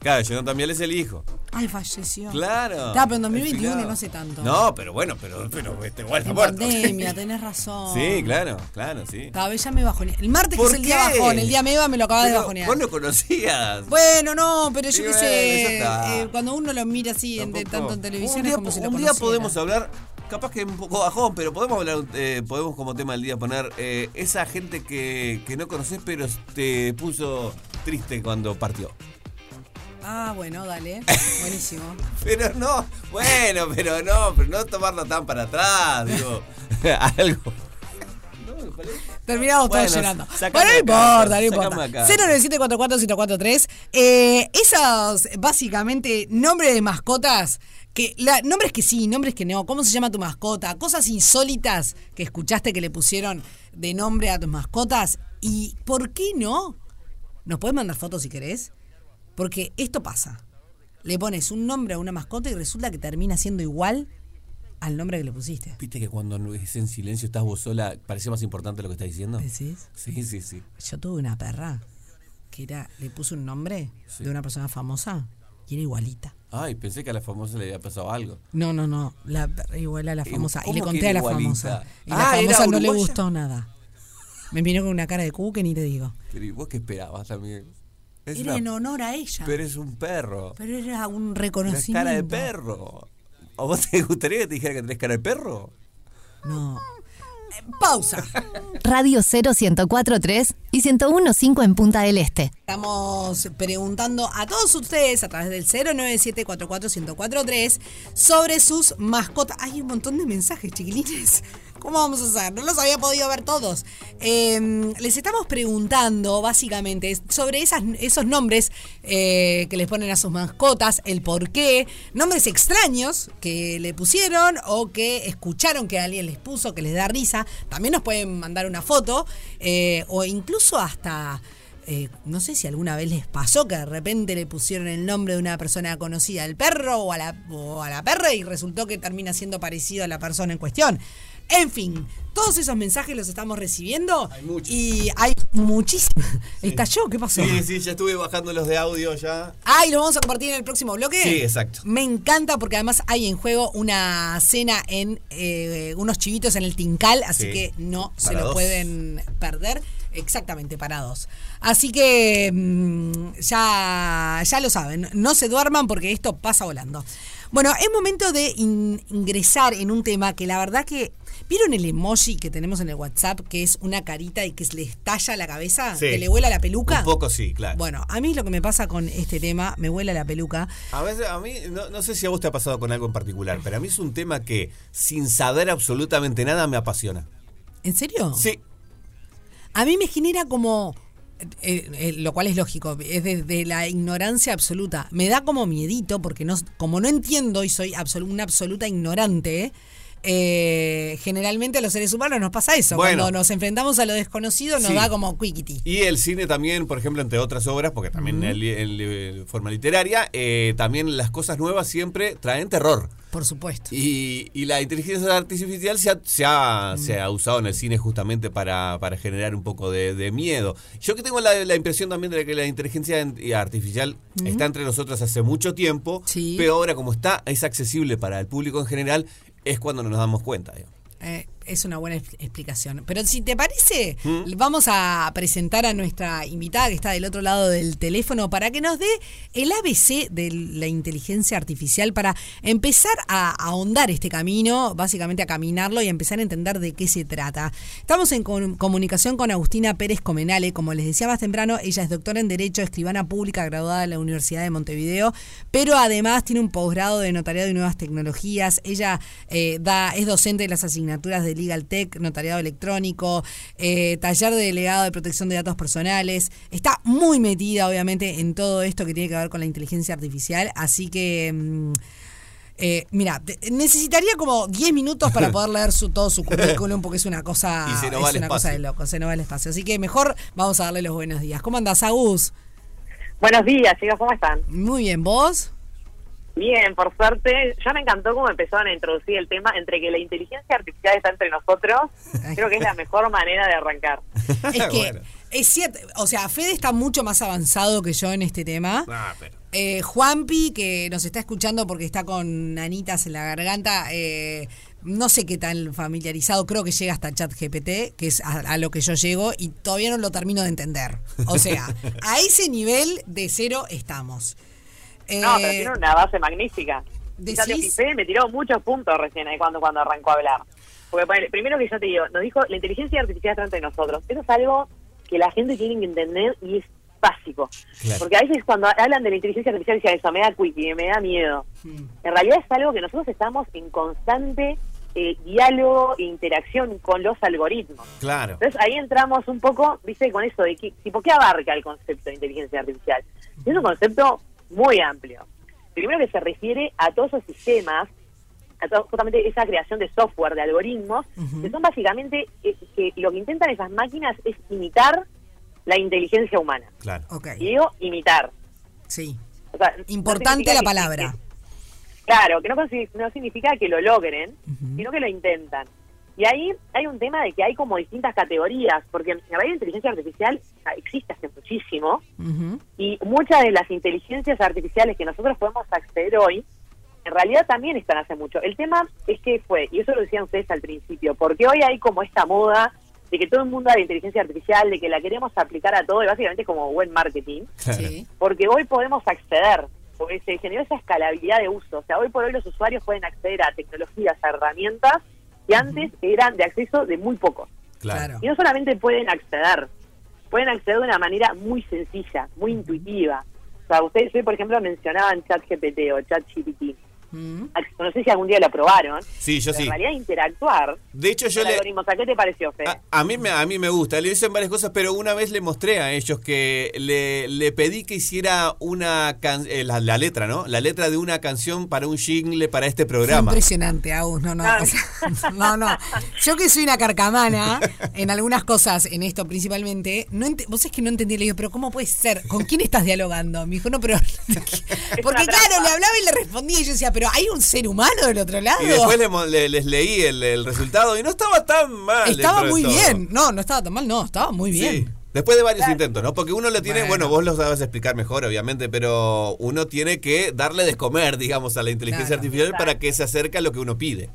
Claro, Jonathan Viale es el hijo.
Ay, falleció.
Claro.
Está, pero en
el
2021
finado.
no hace tanto.
No, pero bueno, pero, pero este, igual está
En
muerto.
pandemia, tenés razón.
Sí, claro, claro, sí.
Cada vez ya me bajoneé. El martes que
¿Por
es el día bajón, el día meva me lo acabas de bajonear.
Vos lo conocías.
Bueno, no, pero yo
Sí,
qué
bueno,
sé.
ya está.
eh, cuando uno lo mira así en- tanto en televisión
un
es
día,
como si lo
un día
conociera.
podemos hablar, capaz que un poco bajón, pero podemos hablar, eh, podemos como tema del día poner eh, esa gente que, que no conoces pero te puso triste cuando partió.
Ah, bueno, dale. Buenísimo.
Pero no, bueno, pero no, pero no tomarlo tan para atrás, digo, algo.
Terminamos
Bueno,
todos llorando. Bueno, no importa, no importa.
acá.
097441043. Eh, esos, básicamente, nombres de mascotas. Que, la, nombres que sí, nombres que no. ¿Cómo se llama tu mascota? Cosas insólitas que escuchaste que le pusieron de nombre a tus mascotas. ¿Y por qué no? ¿Nos puedes mandar fotos si querés? Porque esto pasa. Le pones un nombre a una mascota y resulta que termina siendo igual al nombre que le pusiste.
¿Viste que cuando es en silencio estás vos sola, parece más importante lo que estás diciendo?
¿Decís?
Sí, sí, sí.
Yo tuve una perra que era, le puse un nombre de una persona famosa y era igualita.
Ay, pensé que a la famosa le había pasado algo.
No, no, no, la igual a la
¿Y
famosa. Y le conté a la
igualita?
famosa. Y la
Ah, ¿era
famosa no le gustó nada. Me miró con una cara de cu que ni te digo.
Pero ¿y vos qué esperabas también? Es
Era
una-
en honor a ella.
Pero es un perro.
Pero era un reconocimiento.
cara de perro. ¿O vos te gustaría que te dijera que tenés cara de perro?
No. Pausa.
Radio 0 1043 y 1015 en Punta del Este.
Estamos preguntando a todos ustedes a través del 097441043 sobre sus mascotas. Hay un montón de mensajes, chiquilines. ¿Cómo vamos a hacer? No los había podido ver todos. Eh, les estamos preguntando, básicamente, sobre esos nombres eh, que les ponen a sus mascotas, el por qué, nombres extraños que le pusieron o que escucharon que alguien les puso, que les da risa. También nos pueden mandar una foto eh, o incluso hasta eh, no sé si alguna vez les pasó que de repente le pusieron el nombre de una persona conocida al perro o a la, o a la perra y resultó que termina siendo parecido a la persona en cuestión. En fin, todos esos mensajes los estamos recibiendo y hay muchísimos. ¿Estalló? ¿Qué pasó?
Sí, sí, ya estuve bajando los de audio ya.
Ah, y lo vamos a compartir en el próximo bloque.
Sí, exacto.
Me encanta porque además hay en juego una cena en eh, unos chivitos en el Tincal, así
Sí.
que no se lo
dos.
pueden perder. Exactamente, para dos. Así que mm, ya, ya lo saben, no se duerman porque esto pasa volando. Bueno, es momento de in- ingresar en un tema que la verdad que... ¿Vieron el emoji que tenemos en el WhatsApp que es una carita y que le estalla la cabeza?
Sí.
¿Que le vuela la peluca?
Un poco sí, claro.
Bueno, a mí lo que me pasa con este tema, me vuela la peluca.
A veces, a mí, no, no sé si a vos te ha pasado con algo en particular, pero a mí es un tema que, sin saber absolutamente nada, me apasiona.
¿En serio?
Sí.
A mí me genera como, eh, eh, lo cual es lógico, es desde la ignorancia absoluta. Me da como miedito porque no, como no entiendo y soy absolu- una absoluta ignorante, eh, generalmente a los seres humanos nos pasa eso.
Bueno.
Cuando nos enfrentamos a lo desconocido nos
Sí.
da como quiquiti.
Y el cine también, por ejemplo, entre otras obras, porque también en, forma literaria, eh, también las cosas nuevas siempre traen terror.
Por supuesto.
Y, y la inteligencia artificial se ha, se ha, se ha usado en el cine justamente para, para generar un poco de, de miedo. Yo que tengo la, la impresión también de que la inteligencia en- artificial está entre nosotros hace mucho tiempo,
Sí.
pero ahora como está, es accesible para el público en general, es cuando nos damos cuenta.
Es una buena ex- explicación. Pero si te parece,
¿Mm?
vamos a presentar a nuestra invitada que está del otro lado del teléfono para que nos dé el ABC de la inteligencia artificial para empezar a ahondar este camino, básicamente a caminarlo y a empezar a entender de qué se trata. Estamos en com- comunicación con Agustina Pérez Comenale, como les decía más temprano, ella es doctora en Derecho, escribana pública graduada de la Universidad de Montevideo, pero además tiene un posgrado de notariado y nuevas tecnologías. Ella eh, da, es docente de las asignaturas de Legal Tech, notariado electrónico, eh, taller de delegado de protección de datos personales. Está muy metida, obviamente, en todo esto que tiene que ver con la inteligencia artificial. Así que. mm, eh, mira, necesitaría como 10 minutos para poder leer su, todo su currículum porque es una cosa,
Y se nos va
es una cosa de loco, se nos va el espacio. Así que mejor vamos a darle los buenos días. ¿Cómo andás, Agus?
Buenos días, chicos, ¿cómo están?
Muy bien, ¿vos?
Bien, por suerte. Ya me encantó cómo empezaron a introducir el tema entre que la inteligencia artificial está entre nosotros. Creo que es la mejor manera de arrancar.
Es que
Bueno.
es cierto, o sea, Fede está mucho más avanzado que yo en este tema.
Ah, pero.
Eh, Juanpi, que nos está escuchando porque está con anitas en la garganta, eh, no sé qué tan familiarizado, creo que llega hasta chat GPT, que es a, a lo que yo llego, y todavía no lo termino de entender. O sea, a ese nivel de cero estamos.
No, pero
Eh,
tiene una base magnífica.
decís-
me tiró muchos puntos recién ahí cuando, cuando arrancó a hablar. Porque ponele, primero que yo te digo, nos dijo, la inteligencia artificial está entre nosotros. Eso es algo que la gente tiene que entender y es básico.
Claro.
Porque a veces cuando hablan de la inteligencia artificial dicen eso, me da quickie, me da miedo. En realidad es algo que nosotros estamos en constante eh, diálogo e interacción con los algoritmos.
Claro.
Entonces ahí entramos un poco, viste, con eso de que, tipo, ¿qué abarca el concepto de inteligencia artificial? Es un concepto muy amplio. Primero que se refiere a todos esos sistemas, a todo, justamente esa creación de software, de algoritmos, que son básicamente, eh, que lo que intentan esas máquinas es imitar la inteligencia humana.
Claro.
Ok,
Y digo imitar.
sí.
O sea, no
Importante la palabra.
que- claro, que no, no significa que lo logren, sino que lo intentan. Y ahí hay un tema de que hay como distintas categorías, porque en realidad la inteligencia artificial existe hace muchísimo, y muchas de las inteligencias artificiales que nosotros podemos acceder hoy, en realidad también están hace mucho. El tema es que fue, y eso lo decían ustedes al principio, porque hoy hay como esta moda de que todo el mundo de inteligencia artificial, de que la queremos aplicar a todo, y básicamente como buen marketing.
Sí.
porque hoy podemos acceder, porque se generó esa escalabilidad de uso. O sea, hoy por hoy los usuarios pueden acceder a tecnologías, a herramientas que antes eran de acceso de muy pocos.
Claro.
Y no solamente pueden acceder, pueden acceder de una manera muy sencilla, muy intuitiva. O sea, ustedes hoy, por ejemplo, mencionaban ChatGPT o ChatGPT.
Mm.
No sé si algún día lo probaron.
Sí, yo
pero
sí.
En realidad, interactuar
De hecho, yo le.
¿A qué te pareció, Fe?
A, a mí me, a mí me gusta, le dicen varias cosas, pero una vez le mostré a ellos que le, le pedí que hiciera una can- eh, la, la letra, ¿no? La letra de una canción para un jingle para este programa.
impresionante, Agus. No, no,
Ah.
o sea, no, no. Yo que soy una carcamana en algunas cosas, en esto principalmente, no ent- vos es que no entendí, le digo, pero ¿cómo puede ser? ¿Con quién estás dialogando? Me dijo, no, pero. Porque claro, le hablaba y le respondía y yo decía, pero hay un ser humano del otro lado.
Y después le mo- le- les leí el, el resultado y no estaba tan mal.
Estaba muy bien. No, no estaba tan mal, no, estaba muy bien.
Sí. Después de varios intentos, ¿no? Porque uno lo tiene,
Bueno.
bueno. vos lo sabes explicar mejor, obviamente, pero uno tiene que darle de comer, digamos, a la inteligencia
Claro.
artificial
Exacto.
para que se acerque a lo que uno pide.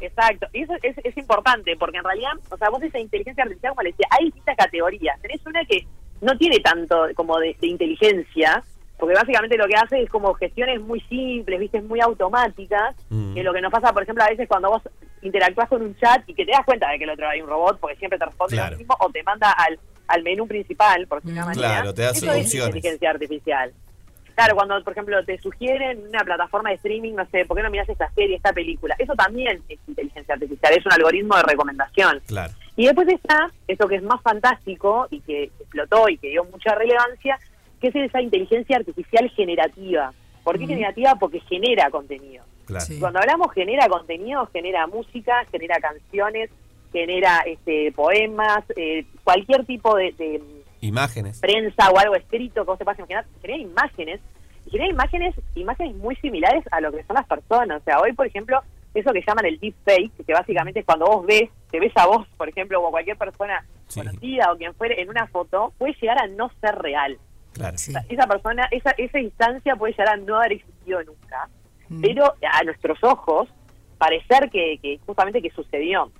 Exacto, y eso es, es importante, porque en realidad, o sea, vos esa inteligencia artificial, como le decía, hay distintas categorías. Tenés una que no tiene tanto como de, de inteligencia, porque básicamente lo que hace es como gestiones muy simples, viste, muy automáticas,
Mm.
que lo que nos pasa, por ejemplo, a veces cuando vos interactúas con un chat y que te das cuenta de que el otro hay un robot, porque siempre te responde
Claro.
lo mismo, o te manda al, al menú principal, por decirlo de una
Mm.
manera.
Claro, te da
Eso es inteligencia artificial. Claro, cuando, por ejemplo, te sugieren una plataforma de streaming, no sé, ¿por qué no miras esta serie, esta película? Eso también es inteligencia artificial, es un algoritmo de recomendación.
Claro.
Y después está esto que es más fantástico y que explotó y que dio mucha relevancia, que es esa inteligencia artificial generativa. ¿Por qué generativa? Porque genera contenido.
Claro.
Sí.
Cuando hablamos genera contenido, genera música, genera canciones, genera este poemas, eh, cualquier tipo de- de
Imágenes.
prensa o algo escrito que vos te puedas imaginar, genera imágenes, y genera imágenes, imágenes muy similares a lo que son las personas. O sea, hoy, por ejemplo, eso que llaman el deepfake, que básicamente es cuando vos ves, te ves a vos, por ejemplo, o a cualquier persona
Sí.
conocida o quien fuere en una foto, puede llegar a no ser real.
Claro.
Sí.
O sea, esa persona, esa, esa instancia puede llegar a no haber existido nunca,
Mm.
pero a nuestros ojos parecer que, que justamente que sucedió.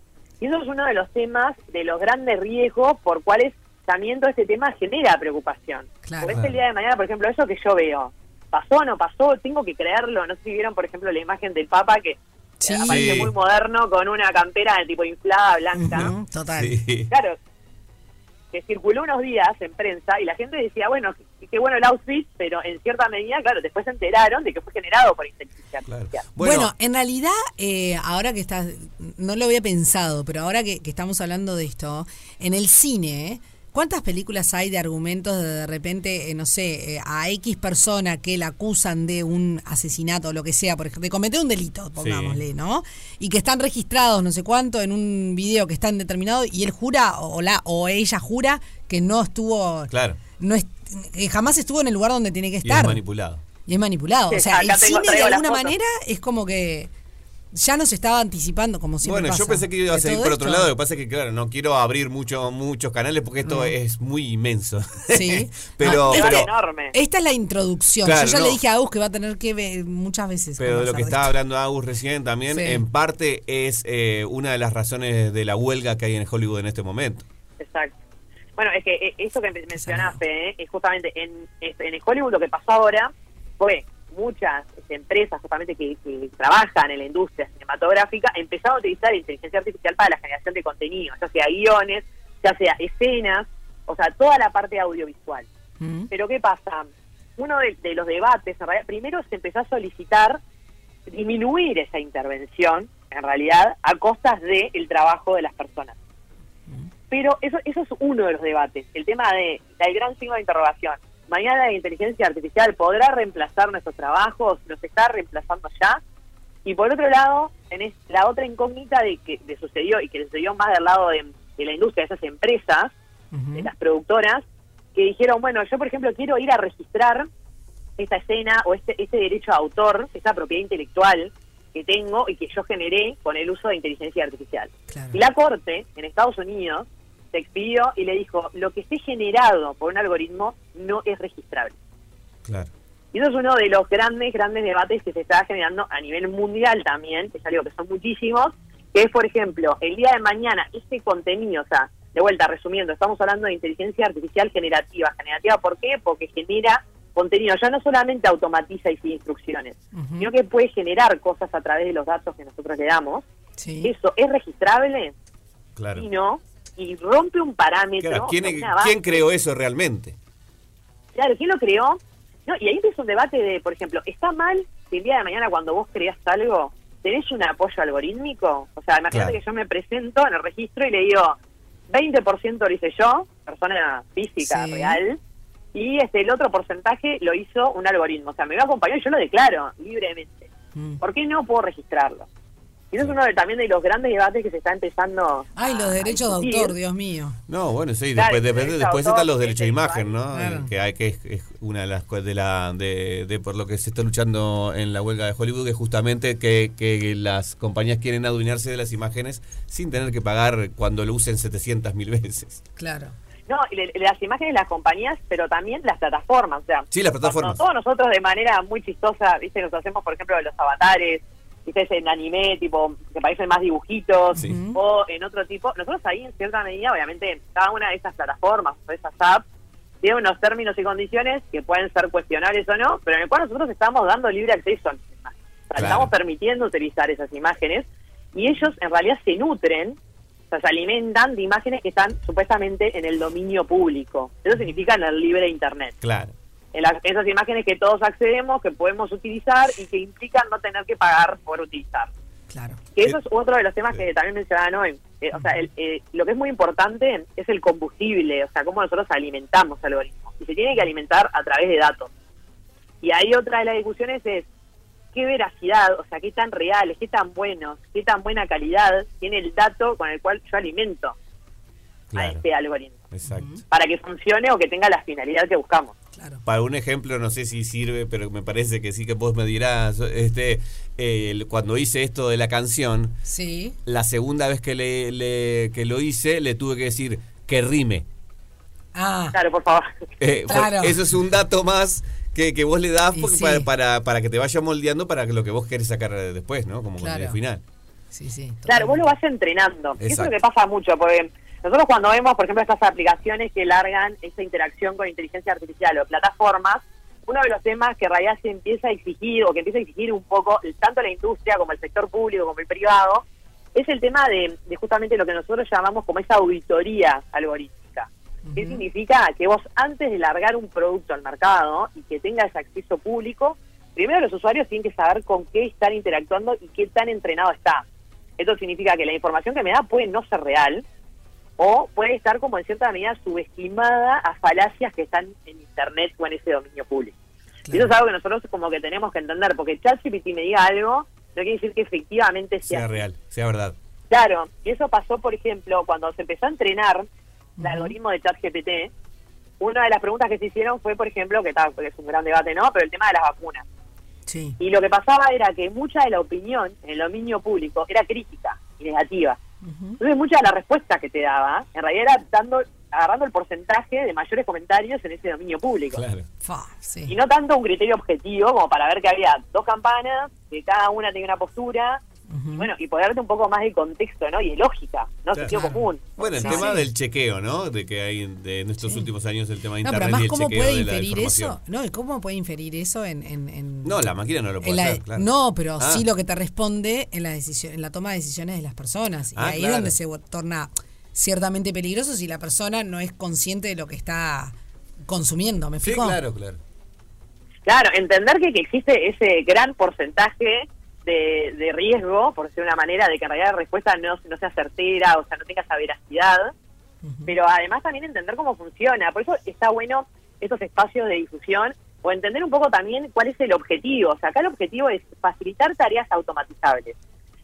Y eso es uno de los temas, de los grandes riesgos por cuales también todo este tema genera preocupación.
Claro.
Porque es el día de mañana, por ejemplo, eso que yo veo, ¿pasó o no pasó? Tengo que creerlo. No sé si vieron, por ejemplo, la imagen del Papa que
Sí.
eh, aparece
Sí.
muy moderno con una campera de tipo inflada, blanca.
Total.
Sí.
Claro, que circuló unos días en prensa y la gente decía, bueno, qué, bueno el outfit, pero en cierta medida, claro, después se enteraron de que fue generado por inteligencia
Claro.
artificial.
Bueno,
Bueno,
en realidad, eh, ahora que estás, no lo había pensado, pero ahora que, que estamos hablando de esto, en el cine, ¿cuántas películas hay de argumentos de de repente, eh, no sé, eh, a X persona que la acusan de un asesinato o lo que sea, por ejemplo, de cometer un delito, pongámosle, ¿no? Y que están registrados no sé cuánto en un video que está en determinado y él jura o, la, o ella jura que no estuvo,
Claro.
no es, que jamás estuvo en el lugar donde tiene que
Y es
estar.
manipulado.
Y es manipulado.
Sí,
o sea, el cine de alguna manera es como que. Ya nos estaba anticipando, como siempre.
Bueno, yo
pasa.
pensé que iba a seguir por otro
esto-
lado. Lo que pasa es que, claro, no quiero abrir mucho, muchos canales porque esto
No.
es muy inmenso.
Sí.
pero,
Ah,
pero,
enorme.
Esta es la introducción.
Claro,
yo ya
no.
le dije a Agus que va a tener que ver muchas veces.
pero de lo que
de
estaba
esto.
hablando Agus recién también,
Sí.
en parte es eh, una de las razones de la huelga que hay en Hollywood en este momento.
Exacto. Bueno, es que eh, eso que mencionaste, eh, es justamente en, en Hollywood lo que pasó ahora fue muchas empresas justamente que, que trabajan en la industria cinematográfica empezaron a utilizar inteligencia artificial para la generación de contenido, ya sea guiones, ya sea escenas, o sea, toda la parte audiovisual.
Mm.
Pero ¿qué pasa? Uno de, de los debates, en realidad, primero se empezó a solicitar disminuir esa intervención, en realidad, a costas del trabajo de las personas. Pero eso, eso es uno de los debates, el tema de del gran signo de interrogación. Mañana la inteligencia artificial podrá reemplazar nuestros trabajos, nos está reemplazando ya. Y por otro lado, tenés la otra incógnita de que sucedió y que le sucedió más del lado de, de la industria, de esas empresas, de las productoras, que dijeron, bueno, yo por ejemplo quiero ir a registrar esta escena o este, este derecho de autor, esta propiedad intelectual que tengo y que yo generé con el uso de inteligencia artificial.
Claro.
Y la Corte en Estados Unidos se expidió y le dijo, lo que esté generado por un algoritmo no es registrable.
Claro.
Y eso es uno de los grandes, grandes debates que se está generando a nivel mundial también, que es algo que son muchísimos, que es, por ejemplo, el día de mañana, este contenido, o sea, de vuelta, resumiendo, estamos hablando de inteligencia artificial generativa. ¿Generativa por qué? Porque genera contenido, ya no solamente automatiza y sigue instrucciones, sino que puede generar cosas a través de los datos que nosotros le damos.
Sí.
Eso es registrable
Claro.
y no, y rompe un parámetro.
Claro, ¿quién,
o sea, una base.
¿Quién creó eso realmente?
Claro, ¿quién lo creó? No, y ahí empieza un debate de, por ejemplo, ¿está mal si el día de mañana cuando vos creas algo, tenés un apoyo algorítmico? O sea, imagínate
Claro.
que yo me presento en el registro y le digo, 20% lo hice yo, persona física,
Sí.
real, y este el otro porcentaje lo hizo un algoritmo. O sea, me va a acompañar y yo lo declaro libremente.
Mm.
¿Por qué no puedo registrarlo? Y eso es uno de, también de los grandes debates que se está empezando
Ay, los derechos de autor, Dios mío.
No, bueno, sí,
Claro,
después, después, después
de
están los derechos de imagen, ¿no?
Claro.
Que hay que es, es una de las cosas de la de, de por lo que se está luchando en la huelga de Hollywood, que es justamente que, que las compañías quieren adueñarse de las imágenes sin tener que pagar cuando lo usen 700 mil veces.
Claro.
No, y le- las imágenes de las compañías, pero también las plataformas. O sea,
Sí, las plataformas.
todos nosotros de manera muy chistosa, ¿viste? Nos hacemos, por ejemplo, de los avatares, ¿viste? En anime, tipo, que parecen más dibujitos,
Sí.
o en otro tipo. Nosotros ahí, en cierta medida, obviamente, cada una de esas plataformas o esas apps tiene unos términos y condiciones que pueden ser cuestionables o no, pero en el cual nosotros estamos dando libre acceso a las imágenes. O sea,
Claro.
Estamos permitiendo utilizar esas imágenes y ellos en realidad se nutren, o sea, se alimentan de imágenes que están supuestamente en el dominio público. Eso significa en el libre Internet.
Claro.
Las- esas imágenes que todos accedemos, que podemos utilizar y que implican no tener que pagar por utilizar.
Claro.
Que eso
Eh,
es otro de los temas que también mencionaba hoy. o sea, el- eh, lo que es muy importante es el combustible, o sea, cómo nosotros alimentamos algoritmos. Y se tiene que alimentar a través de datos. Y ahí otra de las discusiones es qué veracidad, o sea, qué tan reales, qué tan buenos, qué tan buena calidad tiene el dato con el cual yo alimento a este algoritmo.
Exacto.
Para que funcione o que tenga la finalidad que buscamos.
Claro.
Para un ejemplo, no sé si sirve, pero me parece que sí que vos me dirás, este, eh, cuando hice esto de la canción,
Sí.
la segunda vez que, le, le- que lo hice, le tuve que decir que rime.
Ah,
Claro, por favor.
Eh,
Claro.
Eso es un dato más que, que vos le das
Y
porque-
sí.
para, para, para que te vaya moldeando para que lo que vos querés sacar después, ¿no? Como
Claro.
el final.
sí, sí.
Claro, vos lo vas entrenando. Eso es
Exacto.
lo que pasa mucho, porque nosotros cuando vemos, por ejemplo, estas aplicaciones que largan esa interacción con inteligencia artificial o plataformas, uno de los temas que en realidad se empieza a exigir, o que empieza a exigir un poco, tanto la industria como el sector público como el privado, es el tema de, de justamente lo que nosotros llamamos como esa auditoría algorítmica. ¿Qué significa? Que vos antes de largar un producto al mercado y que tenga ese acceso público, primero los usuarios tienen que saber con qué están interactuando y qué tan entrenado está. Esto significa que la información que me da puede no ser real o puede estar como en cierta medida subestimada a falacias que están en Internet o en ese dominio público. Y eso es algo que nosotros como que tenemos que entender, porque ChatGPT me diga algo, no quiere decir que efectivamente sea
Sea real, sea verdad.
Claro, y eso pasó, por ejemplo, cuando se empezó a entrenar el algoritmo de ChatGPT, una de las preguntas que se hicieron fue, por ejemplo, que, está, que es un gran debate, ¿no? Pero el tema de las vacunas.
Sí.
Y lo que pasaba era que mucha de la opinión en el dominio público era crítica y negativa. Entonces mucha de la respuesta que te daba, en realidad era dando, agarrando el porcentaje de mayores comentarios en ese dominio público.
Claro.
Sí.
Y no tanto un criterio objetivo como para ver que había dos campanas, que cada una tenía una postura, y bueno, y poder darte un poco más de contexto, ¿no? Y de lógica, ¿no?
Claro.
Sentido común.
Bueno, el
Sí.
tema
Sí.
del chequeo, ¿no? De que hay en, de- en estos últimos años el tema de
No,
internet
pero
y
además,
el
¿cómo
chequeo
puede
de la
inferir
información.
eso? No, ¿y cómo puede inferir eso en... en- en-
No, la máquina no lo puede
la-
hacer, claro.
No, pero
Ah.
sí lo que te responde en la decisión, en la toma de decisiones de las personas. Y
Ah,
ahí
claro.
es donde se torna ciertamente peligroso si la persona no es consciente de lo que está consumiendo, ¿me
Sí,
fijo?
claro, claro.
Claro, entender que, que existe ese gran porcentaje de, de riesgo, por decir una manera, de que en realidad la respuesta no, no sea certera, o sea, no tenga esa veracidad, pero además también entender cómo funciona. Por eso está bueno estos espacios de difusión o entender un poco también cuál es el objetivo. O sea, acá el objetivo es facilitar tareas automatizables,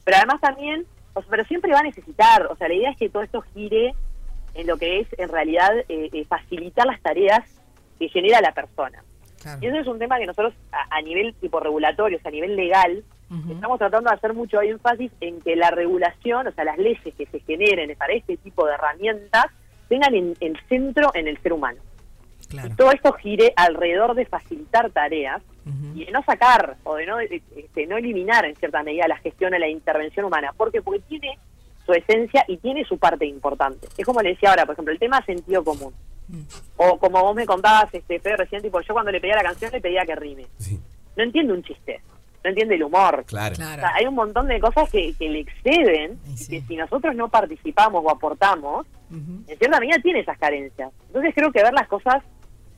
pero además también, o sea, pero siempre va a necesitar, o sea, la idea es que todo esto gire en lo que es en realidad eh, eh, facilitar las tareas que genera la persona.
Claro.
Y eso es un tema que nosotros a, a nivel tipo regulatorio, o sea, a nivel legal, Estamos tratando de hacer mucho énfasis en que la regulación, o sea, las leyes que se generen para este tipo de herramientas, tengan en el centro en el ser humano.
Claro.
Y todo esto gire alrededor de facilitar tareas y de no sacar o de no, este, no eliminar en cierta medida la gestión de la intervención humana. ¿Por qué? Porque tiene su esencia y tiene su parte importante. Es como le decía ahora, por ejemplo, el tema sentido común.
Mm.
O como vos me contabas, este, Fede, recién, tipo, yo cuando le pedía la canción le pedía que rime.
Sí,
No entiende un chiste, no entiende el humor.
claro.
O
Claro.
sea, hay un montón de cosas que, que le exceden
sí.
que si nosotros no participamos o aportamos,
Ujú.
en cierta medida tiene esas carencias. Entonces creo que ver las cosas,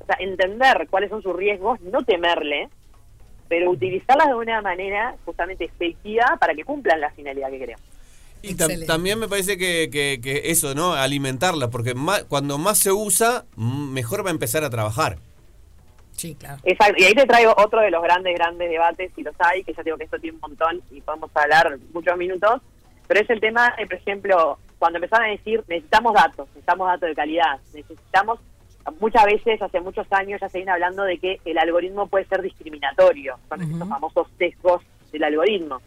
o sea, entender cuáles son sus riesgos, no temerle, pero utilizarlas de una manera justamente efectiva para que cumplan la finalidad que queremos.
Y tam- también me parece que, que- que eso, ¿no? Alimentarla, porque más- cuando más se usa, mejor va a empezar a trabajar.
Sí, claro.
Exacto, y ahí te traigo otro de los grandes, grandes debates, si los hay, que ya digo que esto tiene un montón y podemos hablar muchos minutos, pero es el tema, de, por ejemplo, cuando empezaron a decir, necesitamos datos, necesitamos datos de calidad, necesitamos, muchas veces, hace muchos años ya se viene hablando de que el algoritmo puede ser discriminatorio, son estos famosos sesgos del algoritmo.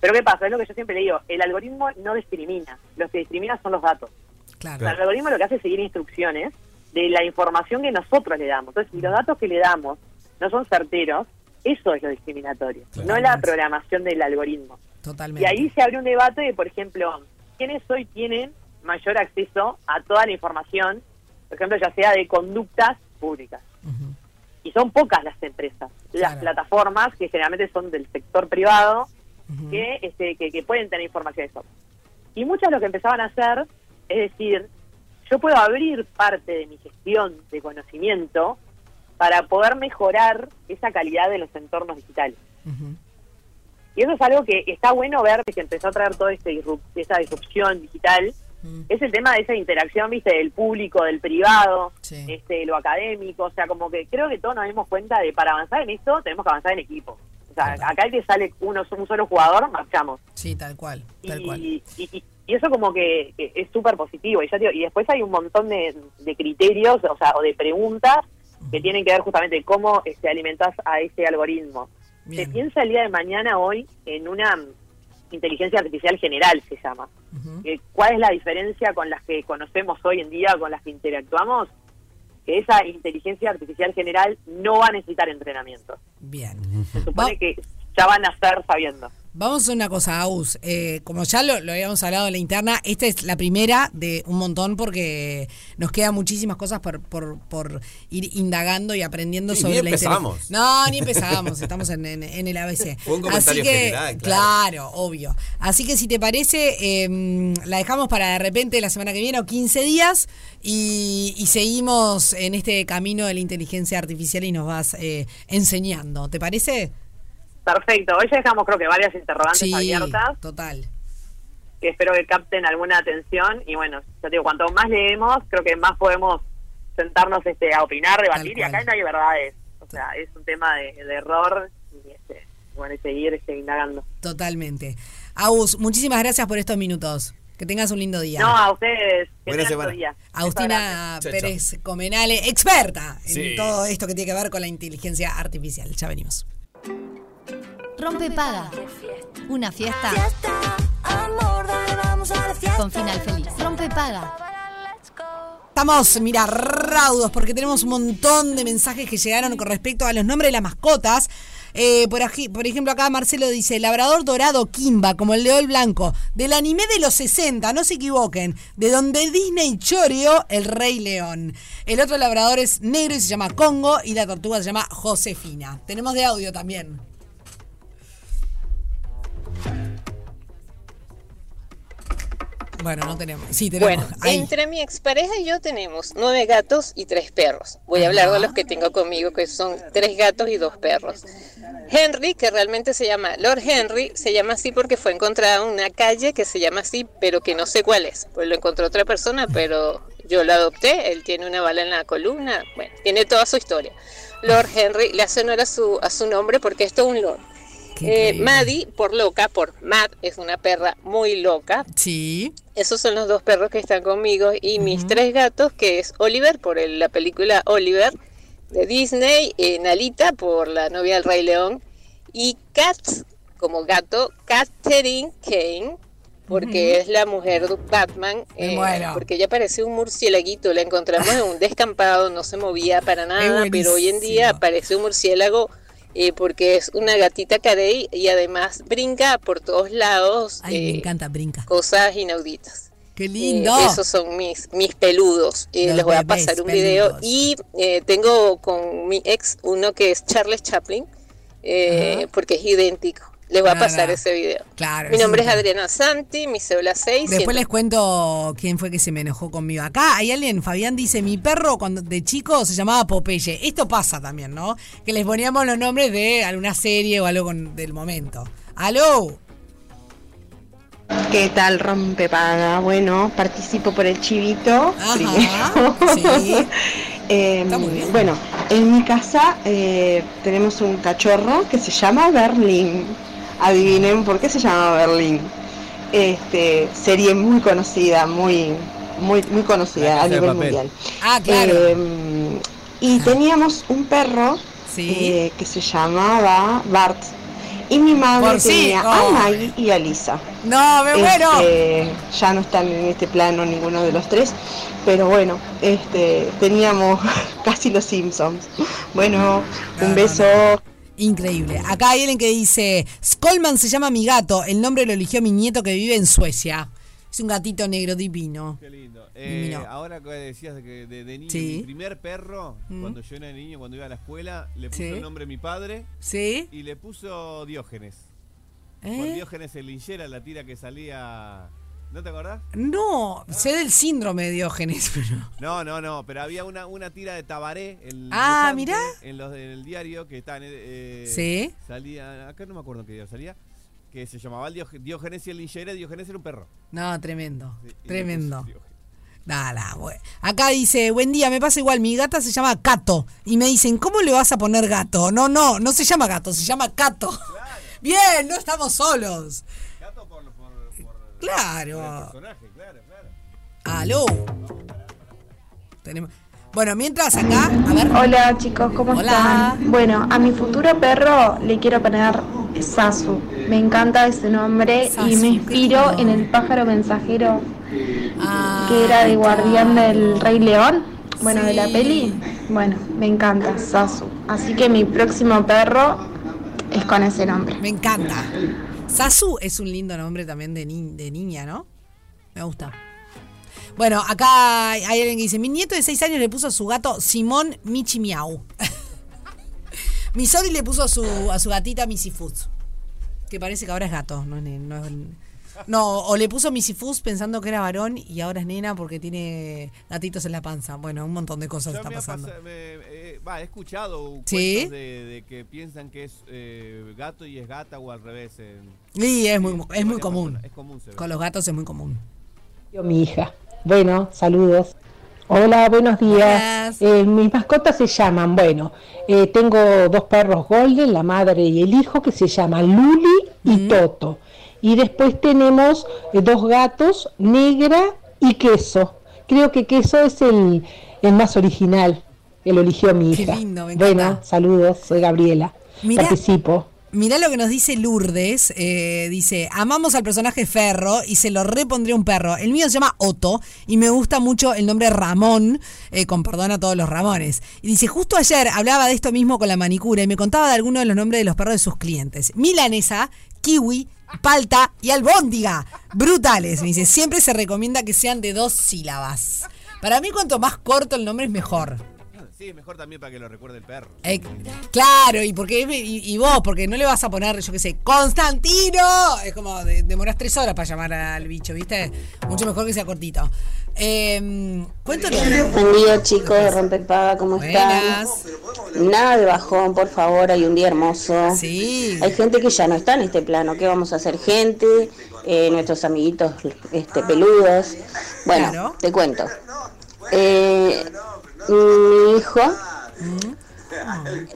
Pero ¿qué pasa? Es lo que yo siempre le digo, el algoritmo no discrimina, los que discriminan son los datos.
Claro.
O sea, el algoritmo lo que hace es seguir instrucciones de la información que nosotros le damos. Entonces, si los datos que le damos no son certeros, eso es lo discriminatorio, no la programación del algoritmo. Y
Totalmente.
ahí se abre un debate de, por ejemplo, quiénes hoy tienen mayor acceso a toda la información, por ejemplo, ya sea de conductas públicas. Y son pocas las empresas, las
Claro.
plataformas que generalmente son del sector privado, que, este, que, que pueden tener información de eso. Y muchos lo que empezaban a hacer es decir, yo puedo abrir parte de mi gestión de conocimiento para poder mejorar esa calidad de los entornos digitales. Y eso es algo que está bueno ver que empezó a traer toda este disrup- esta disrupción digital.
Mm.
Es el tema de esa interacción, viste, del público, del privado,
Sí.
este, lo académico. O sea, como que creo que todos nos dimos cuenta de para avanzar en esto tenemos que avanzar en equipo. O sea, acá el que sale uno, un solo jugador, marchamos.
Sí, tal cual, tal
y,
cual.
y, y- y eso como que, que es súper positivo. Y, ya te digo, y después hay un montón de, de criterios, o sea, o de preguntas que tienen que ver justamente cómo este, alimentas a ese algoritmo.
Bien.
Se piensa el día de mañana hoy en una inteligencia artificial general, se llama. Eh, ¿Cuál es la diferencia con las que conocemos hoy en día, con las que interactuamos? Que esa inteligencia artificial general no va a necesitar entrenamiento.
Bien.
Se supone
Va-
que ya van a ser sabiendo.
Vamos a una cosa, Aus. Eh, como ya lo, lo habíamos hablado en la interna, esta es la primera de un montón porque nos quedan muchísimas cosas por, por, por ir indagando y aprendiendo
Sí,
sobre
ni
la
empezamos.
No, ni empezamos, estamos en, en- en el ABC.
Fue un
Así
comentario
que,
general, claro.
claro, obvio. Así que si te parece, eh, la dejamos para de repente la semana que viene o 15 días y, y seguimos en este camino de la inteligencia artificial y nos vas eh, enseñando. ¿Te parece?
Perfecto. Hoy ya dejamos creo que varias interrogantes
Sí,
abiertas
total.
que espero que capten alguna atención y bueno, ya te digo, cuanto más leemos, creo que más podemos sentarnos este a opinar, debatir y acá no hay verdades. O sea, es un tema de, de error y este, bueno, y seguir este, indagando.
Totalmente. Agus, muchísimas gracias por estos minutos. Que tengas un lindo día.
No, a ustedes. Que
Buena semana.
día.
Agustina Pérez Comenale, experta en
Sí.
todo esto que tiene que ver con la inteligencia artificial. Ya venimos.
Rompe paga. Una fiesta
Amor, dale, vamos a la fiesta.
con final feliz. Rompe paga.
Estamos, mira, raudos porque tenemos un montón de mensajes que llegaron con respecto a los nombres de las mascotas. Eh, por ejemplo, acá Marcelo dice, labrador dorado Kimba, como el león blanco, del anime de los 60, no se equivoquen, de donde Disney choreó el Rey León. El otro labrador es negro y se llama Congo y la tortuga se llama Josefina. Tenemos de audio también. Bueno, no tenemos. Sí, tenemos.
Bueno,
Ahí.
entre mi expareja y yo tenemos nueve gatos y tres perros. Voy a hablar de los que tengo conmigo, que son tres gatos y dos perros. Henry, que realmente se llama Lord Henry, se llama así porque fue encontrado en una calle que se llama así, pero que no sé cuál es. Pues lo encontró otra persona, pero yo lo adopté. Él tiene una bala en la columna. Bueno, tiene toda su historia. Lord Henry le hace honor a su, a su nombre porque esto es un lord. Eh. Maddie, por loca, por Mad, es una perra muy loca.
Sí.
Esos son los dos perros que están conmigo y mis tres gatos, que es Oliver por el- la película Oliver de Disney, eh, Nalita por la novia del Rey León y Cats como gato, Catherine Kane porque es la mujer de Batman, eh, porque ella parecía un murciélaguito, la encontramos en un descampado, no se movía para nada, pero hoy en día parece un murciélago eh, porque es una gatita carey y además brinca por todos lados.
Ay, me
eh,
encanta, brinca.
cosas inauditas.
Qué
Eh,
lindo.
esos son mis, mis peludos. Eh, les voy a pasar un video. Y eh, tengo con mi ex uno que es Charles Chaplin, porque es idéntico. Les voy a
Claro.
pasar ese video.
Claro,
Mi nombre
es
Adriana Santi, mi cédula 6.
Después les cuento quién fue que se me enojó conmigo. Acá hay alguien, Fabián dice, mi perro cuando de chico se llamaba Popeye. Esto pasa también, ¿no? Que les poníamos los nombres de alguna serie o algo con- del momento. ¡Aló!
¿Qué tal rompepaga? Bueno, participo por el chivito
Ajá,
primero.
sí.
Eh,
Está muy bien.
Bueno, en mi casa eh, tenemos un cachorro que se llama Berlín. Adivinen por qué se llama Berlín. Este, serie muy conocida, muy, muy, conocida a nivel
Papel.
mundial.
Ah, claro.
Eh, y teníamos un perro
Sí.
eh, que se llamaba Bart. Y mi madre
Por sí,
tenía a
oh.
Maggie y a Lisa.
¡No, me muero!
Este, ya no están en este plano ninguno de los tres, pero bueno, este, teníamos casi los Simpsons. Bueno,
No,
un
no,
beso.
Increíble. Acá hay alguien que dice, Skolman se llama mi gato, el nombre lo eligió mi nieto que vive en Suecia. Es un gatito negro divino.
Qué lindo. Eh,
Divino.
ahora que decías de que de, de niño,
Sí.
mi primer perro,
Mm.
cuando yo era niño, cuando iba a la escuela, le puso
Sí.
el nombre a mi padre
¿Sí?
y le puso Diógenes. Por
¿Eh?
Diógenes el linchera, la tira que salía. ¿No te acordás?
No, sé del síndrome de Diógenes, pero...
No, no, no, pero había una, una tira de Tabaré, el
Ah, mirá.
En, los, en el diario que está en eh,
Sí.
Salía, acá no me acuerdo qué día salía, que se llamaba el Diógenes, y el linchera, y Diógenes era un perro.
No, tremendo,
Sí,
tremendo. Nada, bue- Acá dice, buen día, me pasa igual, mi gata se llama Cato. Y me dicen, ¿cómo le vas a poner gato? No, no, no se llama gato, se llama Cato. Bien, no estamos solos. Claro.
por el personaje, claro, claro.
Aló. Tenemos... Bueno, mientras acá, a ver.
Hola chicos, ¿cómo
Hola.
están? Bueno, a mi futuro perro le quiero poner Sasu. Me encanta ese nombre
Sasu,
y me inspiro en el pájaro mensajero
Ah,
que era de guardián del Rey León. Bueno, de la peli. Bueno, me encanta Sasu. Así que mi próximo perro es con ese nombre.
Me encanta. Sasu es un lindo nombre también de, ni- de niña, ¿no? Me gusta. Bueno, acá hay alguien que dice, mi nieto de 6 años le puso a su gato Simón Michi Miau. Mi Sori le puso a su, a su gatita Missy Foods. Que parece que ahora es gato, no es no, es- no, o le puso Missy Foods pensando que era varón y ahora es nena porque tiene gatitos en la panza. Bueno, un montón de cosas
Yo
está
me
pasando.
pasa- me- eh, va, he escuchado
¿Sí?
cuentos de, de que piensan que es eh, gato y es gata o al revés. en-
Y es muy, es muy común.
Es común, se ve.
Con los gatos es muy común.
Yo, mi hija. Bueno, saludos. Hola, buenos días. Eh, mis mascotas se llaman, bueno, eh, tengo dos perros golden, la madre y el hijo, que se llaman Luli y Toto. Y después tenemos eh, dos gatos, Negra y Queso. Creo que Queso es el, el más original, lo eligió mi
Qué
hija.
lindo, me
bueno, saludos, soy Gabriela.
Mirá.
Participo.
Mirá lo que nos dice Lourdes. eh, dice, amamos al personaje Ferro y se lo repondría un perro. El mío se llama Otto y me gusta mucho el nombre Ramón, eh, con perdón a todos los Ramones. Y dice, justo ayer hablaba de esto mismo con la manicura y me contaba de algunos de los nombres de los perros de sus clientes. Milanesa, Kiwi, Palta y Albóndiga. Brutales. Me dice, siempre se recomienda que sean de dos sílabas. Para mí cuanto más corto el nombre es mejor.
Sí, es mejor también para que lo recuerde el perro.
Eh, claro, y porque y, y vos, porque no le vas a poner, yo qué sé, Constantino. Es como de- demorás tres horas para llamar al bicho, ¿viste? Mucho mejor que sea cortito. Eh, cuéntalo.
Buen día chicos de Rompepaga, ¿cómo están? Nada de bajón, por favor, hay un día hermoso.
Sí.
Hay gente que ya no está en este plano, ¿qué vamos a hacer? Gente, eh, nuestros amiguitos este, peludos. Bueno,
Claro.
te cuento. Eh, mi hijo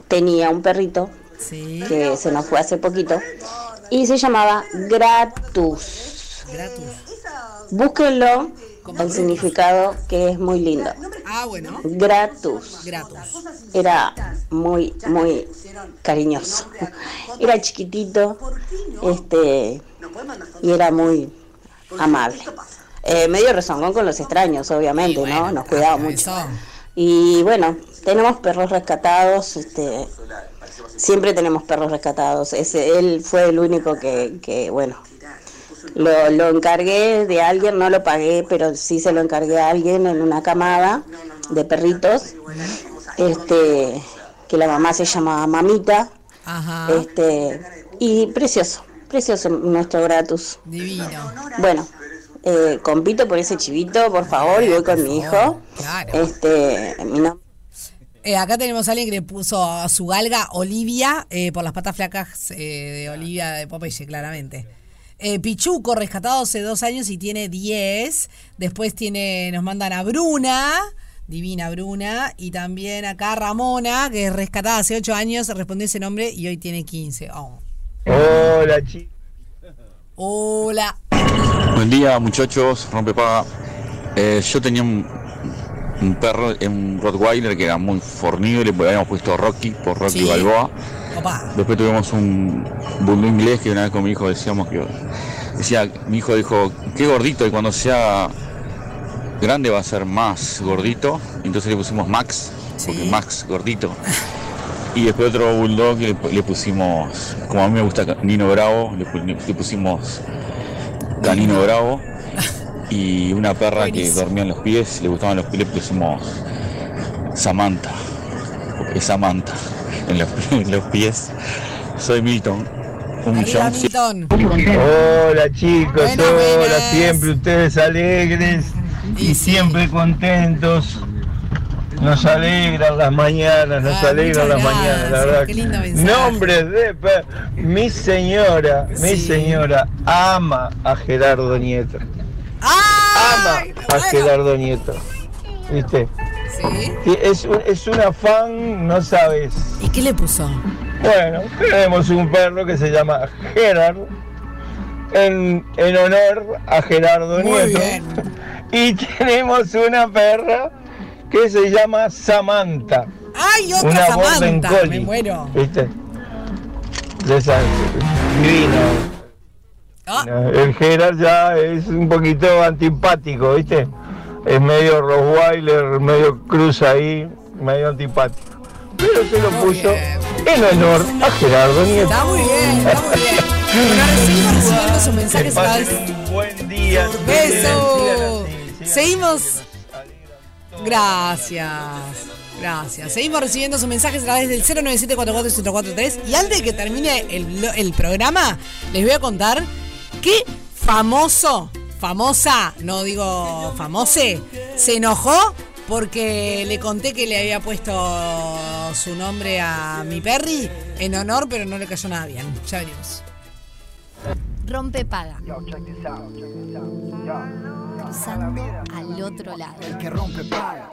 tenía un perrito
Sí.
que se nos fue hace poquito y se llamaba Gratus.
Gratus.
Búsquenlo, el significado que es muy lindo.
Ah, bueno.
Gratus.
Gratus.
Era muy, muy cariñoso. Era chiquitito, este, y era muy amable. Eh, medio rezongón con los extraños, obviamente, ¿no? Nos cuidaba mucho. Y bueno, tenemos perros rescatados, este, siempre tenemos perros rescatados. Ese, él fue el único que, que bueno, lo, lo encargué de alguien, no lo pagué, pero sí se lo encargué a alguien en una camada de perritos, este, que la mamá se llamaba Mamita,
Ajá.
este, y precioso, precioso nuestro Gratus.
Divino.
Bueno, eh, compito por ese chivito, por favor, y voy con mi hijo.
Claro.
Este, mi nombre
Eh, acá tenemos a alguien que le puso a su galga Olivia eh, por las patas flacas eh, de Olivia de Popeye, claramente. Eh, Pichuco, rescatado hace dos años y tiene 10. Después tiene, nos mandan a Bruna, divina Bruna. Y también acá Ramona, que es rescatada hace 8 años, respondió ese nombre y hoy tiene 15. Oh.
Hola, chicos.
Hola.
Buen día, muchachos. Rompepaga. Eh, yo tenía un, un perro, un Rottweiler que era muy fornido, le habíamos puesto Rocky por Rocky
Sí.
Balboa.
Opa.
Después tuvimos un bulldog inglés que una vez con mi hijo decíamos que decía, mi hijo dijo, qué gordito y cuando sea grande va a ser más gordito. Entonces le pusimos Max, porque Max gordito. Y después otro bulldog le, le pusimos, como a mí me gusta Nino Bravo, le, pu- le pusimos Canino Bravo. Y una perra que dormía en los pies, le gustaban los pies, le pusimos Samantha. Porque Samantha en los, en los pies. Soy Milton. Un
Arriba,
millón.
Milton.
Hola chicos, hola, siempre ustedes alegres y siempre contentos. Nos alegran las mañanas, nos
Ah,
alegran las mañanas, la verdad.
qué lindo.
Nombres de mi señora, mi señora ama a Gerardo Nieto. Ama a Gerardo Nieto. ¿Viste?
Sí.
Es, un- es una fan, no sabes.
¿Y qué le puso?
Bueno, tenemos un perro que se llama Gerard, en, en honor a Gerardo
Muy
Nieto.
bien.
Y tenemos una perra que se llama Samantha.
¡Ay, otra
Una
Samantha! Me muero.
¿Viste? De esa, divino.
Ah.
El Gerard ya es un poquito antipático, ¿viste? Es medio Rottweiler, medio cruz ahí, medio antipático. Pero se lo puso en honor a Gerardo Nieto.
Está muy bien, está muy bien. Seguimos recibiendo sus mensajes a través.
Un buen día.
¡Beso! Seguimos. Gracias. Gracias. Seguimos recibiendo sus mensajes a través del 097441043. Y antes de que termine el, programa, les voy a contar qué famoso, famosa, no digo famose, se enojó porque le conté que le había puesto su nombre a mi perry en honor, pero no le cayó nada bien. Ya venimos.
Rompe paga. Cruzando al otro lado. El que rompe paga.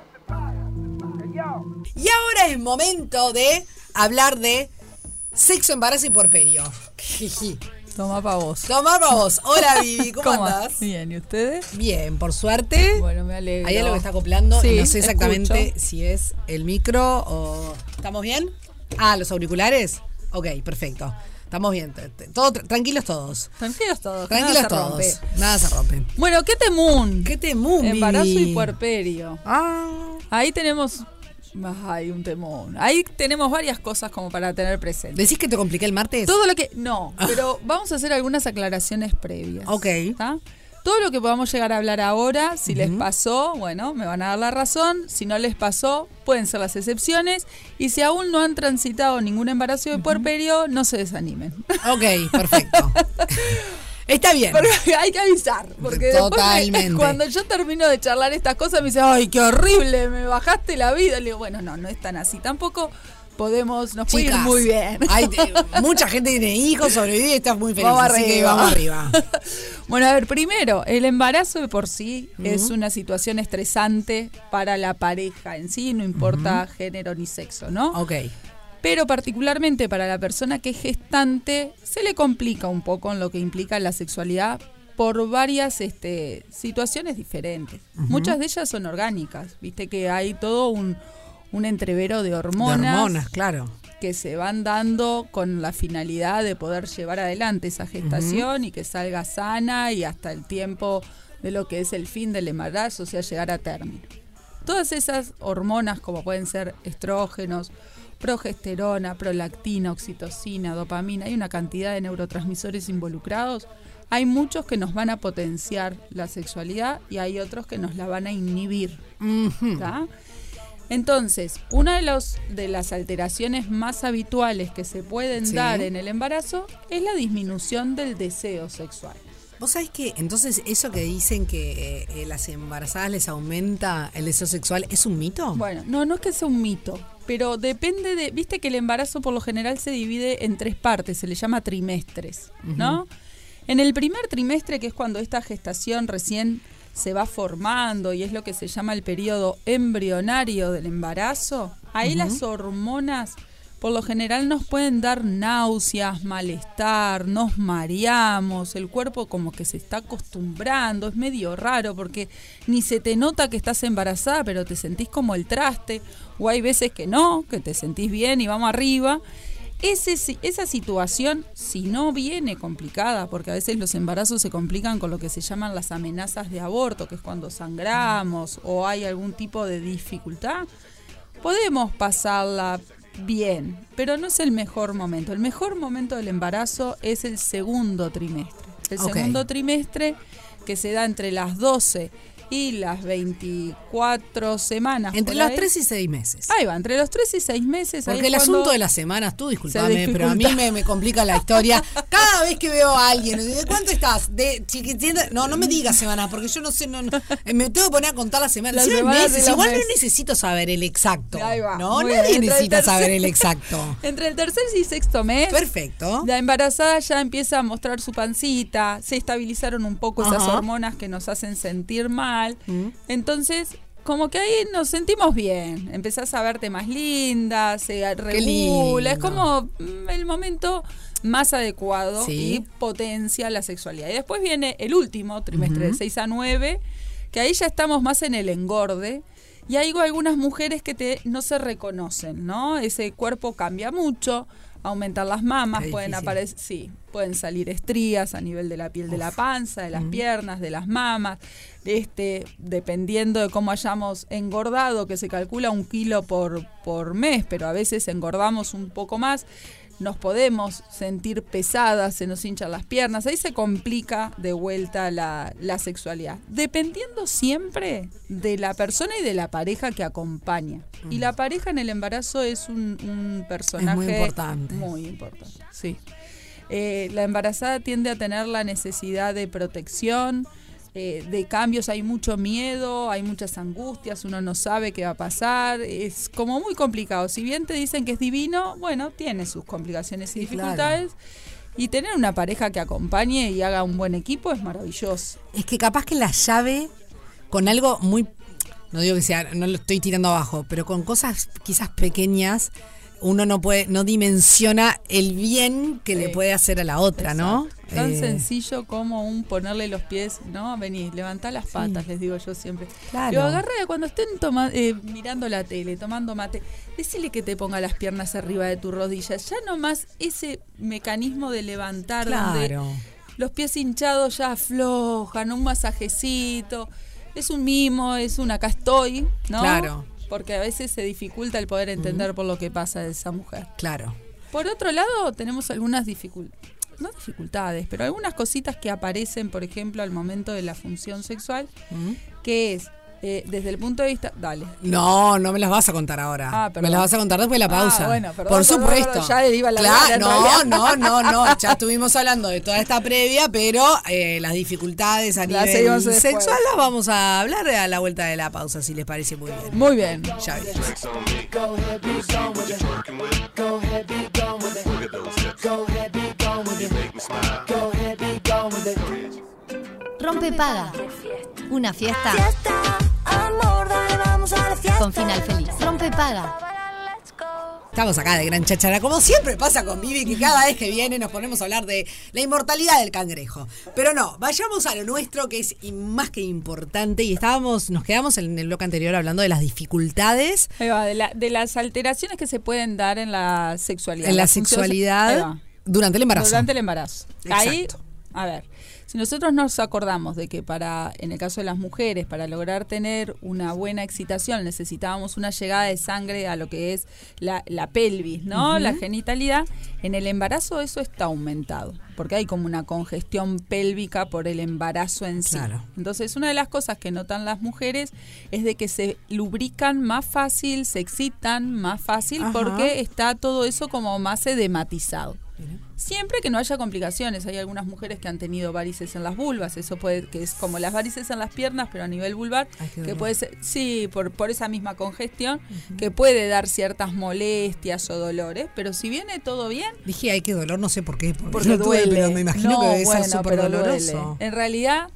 Y ahora es momento de hablar de sexo, embarazo y porperio.
Toma pa' vos.
Toma pa' vos. Hola, Vivi, ¿cómo,
¿Cómo
andás?
Bien, ¿y ustedes?
Bien, por suerte.
Bueno, me alegro.
Hay algo que está acoplando y
Sí,
no sé exactamente
escucho.
si es el micro o. ¿Estamos bien? Ah, los auriculares. Ok, perfecto. Estamos bien. todo, tra- tranquilos todos.
Tranquilos todos.
Tranquilos
nada se
todos.
rompe.
Nada se rompe.
Bueno, ¿qué temún?
¿Qué temún?
Embarazo y puerperio.
Ah.
Ahí tenemos. Ay, un temón. Ahí tenemos varias cosas como para tener presente.
¿Decís que te compliqué el martes?
Todo lo que. No, pero vamos a hacer algunas aclaraciones previas.
Ok.
¿está? Todo lo que podamos llegar a hablar ahora, si les pasó, bueno, me van a dar la razón. Si no les pasó, pueden ser las excepciones. Y si aún no han transitado ningún embarazo de puerperio, no se desanimen.
Ok, perfecto. Está bien.
Porque hay que avisar. Porque me-
Totalmente.
cuando yo termino de charlar estas cosas, me dice, ay, qué horrible, me bajaste la vida. Le digo, bueno, no, no es tan así. Tampoco podemos, nos puede ir
Chicas,
muy bien.
hay mucha gente tiene hijos, sobrevive y estás muy feliz.
Vamos
así que
arriba.
vamos arriba.
Bueno, a ver, primero, el embarazo de por sí es una situación estresante para la pareja en sí, no importa género ni sexo, ¿no?
Ok.
Pero particularmente para la persona que es gestante, se le complica un poco en lo que implica la sexualidad por varias este, situaciones diferentes. Muchas de ellas son orgánicas, viste que hay todo un, un entrevero de hormonas,
De hormonas, claro.
que se van dando con la finalidad de poder llevar adelante esa gestación y que salga sana y hasta el tiempo de lo que es el fin del embarazo, o sea, llegar a término. Todas esas hormonas, como pueden ser estrógenos, progesterona, prolactina, oxitocina, dopamina, hay una cantidad de neurotransmisores involucrados. Hay muchos que nos van a potenciar la sexualidad y hay otros que nos la van a inhibir. ¿tá? Entonces, una de, los, de las alteraciones más habituales que se pueden
Sí.
dar en el embarazo es la disminución del deseo sexual.
Vos sabés que entonces eso que dicen que eh, eh, las embarazadas les aumenta el deseo sexual, ¿es un mito?
Bueno, no, no es que sea un mito, pero depende de, viste que el embarazo por lo general se divide en tres partes, se le llama trimestres, ¿no? En el primer trimestre, que es cuando esta gestación recién se va formando y es lo que se llama el periodo embrionario del embarazo, ahí las hormonas por lo general nos pueden dar náuseas, malestar, nos mareamos, el cuerpo como que se está acostumbrando, es medio raro porque ni se te nota que estás embarazada, pero te sentís como el traste, o hay veces que no, que te sentís bien y vamos arriba. Ese, esa situación, si no viene complicada, porque a veces los embarazos se complican con lo que se llaman las amenazas de aborto, que es cuando sangramos o hay algún tipo de dificultad, podemos pasarla bien, pero no es el mejor momento. El mejor momento del embarazo es el segundo trimestre. El segundo trimestre que se da entre las 12 y las 24 semanas.
Entre los
ahí.
3 y 6 meses.
Ahí va, entre los 3 y 6 meses.
Porque el asunto de las semanas, tú disculpame, pero a mí me, me complica la historia. Cada vez que veo a alguien, ¿de cuánto estás? De chiquitita, no, no me digas semanas, porque yo no sé, no, no, eh, me tengo que poner a contar las semanas.
Las semanas
meses,
los
igual no necesito saber el exacto.
Ahí va,
No,
muy
nadie
bien. Entre el
necesita
tercer-
saber el exacto.
Entre el tercer y sexto mes.
Perfecto.
La embarazada ya empieza a mostrar su pancita, se estabilizaron un poco esas hormonas que nos hacen sentir mal. Entonces, como que ahí nos sentimos bien. Empezás a verte más linda, se regula. Es como mm, el momento más adecuado
Sí.
y potencia la sexualidad. Y después viene el último trimestre de
Ujú.
6 a 9, que ahí ya estamos más en el engorde. Y hay algunas mujeres que te, no se reconocen, ¿no? Ese cuerpo cambia mucho, aumentan las mamas,
Qué
pueden aparecer, sí, pueden salir estrías a nivel de la piel de la panza, de las piernas, de las mamas, este, dependiendo de cómo hayamos engordado, que se calcula un kilo por, por mes, pero a veces engordamos un poco más, nos podemos sentir pesadas, se nos hinchan las piernas, ahí se complica de vuelta la, la sexualidad, dependiendo siempre de la persona y de la pareja que acompaña. Y la pareja en el embarazo es un, un personaje
importante.
Muy importante, sí. Eh, la embarazada tiende a tener la necesidad de protección, eh, de cambios, hay mucho miedo, hay muchas angustias, uno no sabe qué va a pasar, es como muy complicado. Si bien te dicen que es divino, bueno, tiene sus complicaciones y
claro.
dificultades. Y tener una pareja que acompañe y haga un buen equipo es maravilloso.
Es que capaz que la llave con algo muy no digo que sea, no lo estoy tirando abajo, pero con cosas quizás pequeñas uno no puede, no dimensiona el bien que le puede hacer a la otra, ¿no?
Tan
Eh,
sencillo como un ponerle los pies, ¿no? Vení, levantá las patas, les digo yo siempre.
Claro.
Lo agarré cuando estén toma- eh, mirando la tele, tomando mate. Decile que te ponga las piernas arriba de tu rodilla. Ya nomás ese mecanismo de levantar, donde
Claro.
los pies hinchados ya aflojan, un masajecito. Es un mimo, es un acá estoy, ¿no?
Claro.
Porque a veces se dificulta el poder entender por lo que pasa de esa mujer.
Claro.
Por otro lado, tenemos algunas dificultades, no dificultades, pero algunas cositas que aparecen, por ejemplo, al momento de la función sexual, que es, eh, desde el punto de vista... Dale.
No, no me las vas a contar ahora.
Ah,
me las vas a contar después de la
Ah,
pausa.
bueno, perdón,
Por
perdón,
supuesto.
perdón, ya iba la
Claro, no, no, no, no. Ya estuvimos hablando de toda esta previa, pero eh, las dificultades a
Las
nivel sexual las vamos a hablar a la vuelta de la pausa, si les parece muy bien.
Muy bien.
Ya ves.
Rompe paga. Una fiesta. Con final feliz. Rompe paga.
Estamos acá de gran chachara, como siempre pasa con Vivi, que cada vez que viene nos ponemos a hablar de la inmortalidad del cangrejo. Pero no, vayamos a lo nuestro que es más que importante y estábamos, nos quedamos en el bloque anterior hablando de las dificultades
Ahí va, de, la- de las alteraciones que se pueden dar en la sexualidad.
en la sexualidad. Durante el embarazo.
Durante el embarazo. Ahí,
Exacto.
a ver, si nosotros nos acordamos de que para, en el caso de las mujeres, para lograr tener una buena excitación, necesitábamos una llegada de sangre a lo que es la, la pelvis, ¿no? La genitalidad. En el embarazo eso está aumentado, porque hay como una congestión pélvica por el embarazo en sí.
Claro.
Entonces, una de las cosas que notan las mujeres es de que se lubrican más fácil, se excitan más fácil,
Ajá.
porque está todo eso como más edematizado. Siempre que no haya complicaciones, hay algunas mujeres que han tenido varices en las vulvas, eso puede que es como las varices en las piernas, pero a nivel vulvar,
Ay,
que puede ser, sí, por, por esa misma congestión, que puede dar ciertas molestias o dolores, pero si viene todo bien,
Dije, ay, qué dolor, no sé por qué. Porque,
porque
no tuve,
duele.
pero me imagino
No,
que debe
bueno,
ser súper doloroso.
duele. En realidad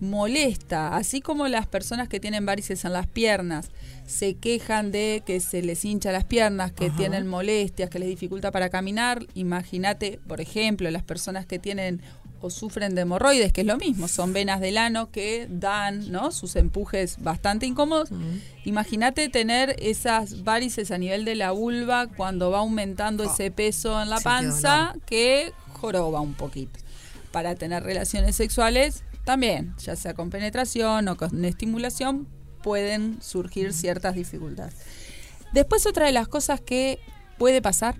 molesta, así como las personas que tienen varices en las piernas se quejan de que se les hincha las piernas, que
Ajá.
tienen molestias, que les dificulta para caminar, imagínate, por ejemplo, las personas que tienen o sufren de hemorroides, que es lo mismo, son venas del ano que dan ¿no? sus empujes bastante incómodos. Imagínate tener esas varices a nivel de la vulva cuando va aumentando ese peso en la panza que joroba un poquito. Para tener relaciones sexuales también, ya sea con penetración o con estimulación, pueden surgir ciertas dificultades. Después otra de las cosas que puede pasar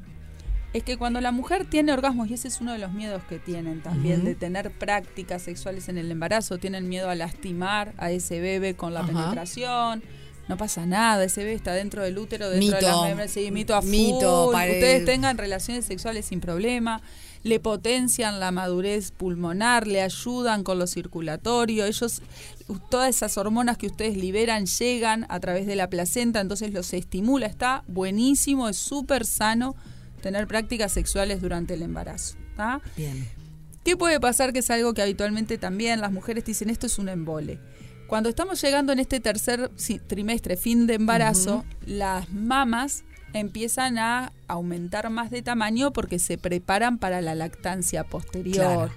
es que cuando la mujer tiene orgasmos, y ese es uno de los miedos que tienen también, de tener prácticas sexuales en el embarazo, tienen miedo a lastimar a ese bebé con la
Ajá.
penetración. No pasa nada, ese bebé está dentro del útero, dentro de
Mito.
la membra, sí, mito a.
Mito,
Ustedes tengan relaciones sexuales sin problema, le potencian la madurez pulmonar, le ayudan con lo circulatorio, ellos, todas esas hormonas que ustedes liberan llegan a través de la placenta, entonces los estimula, está buenísimo, es súper sano tener prácticas sexuales durante el embarazo. ¿tá?
Bien.
¿Qué puede pasar? Que es algo que habitualmente también las mujeres dicen, esto es un embole. Cuando estamos llegando en este tercer trimestre, fin de embarazo, las mamas empiezan a aumentar más de tamaño porque se preparan para la lactancia posterior.
Claro.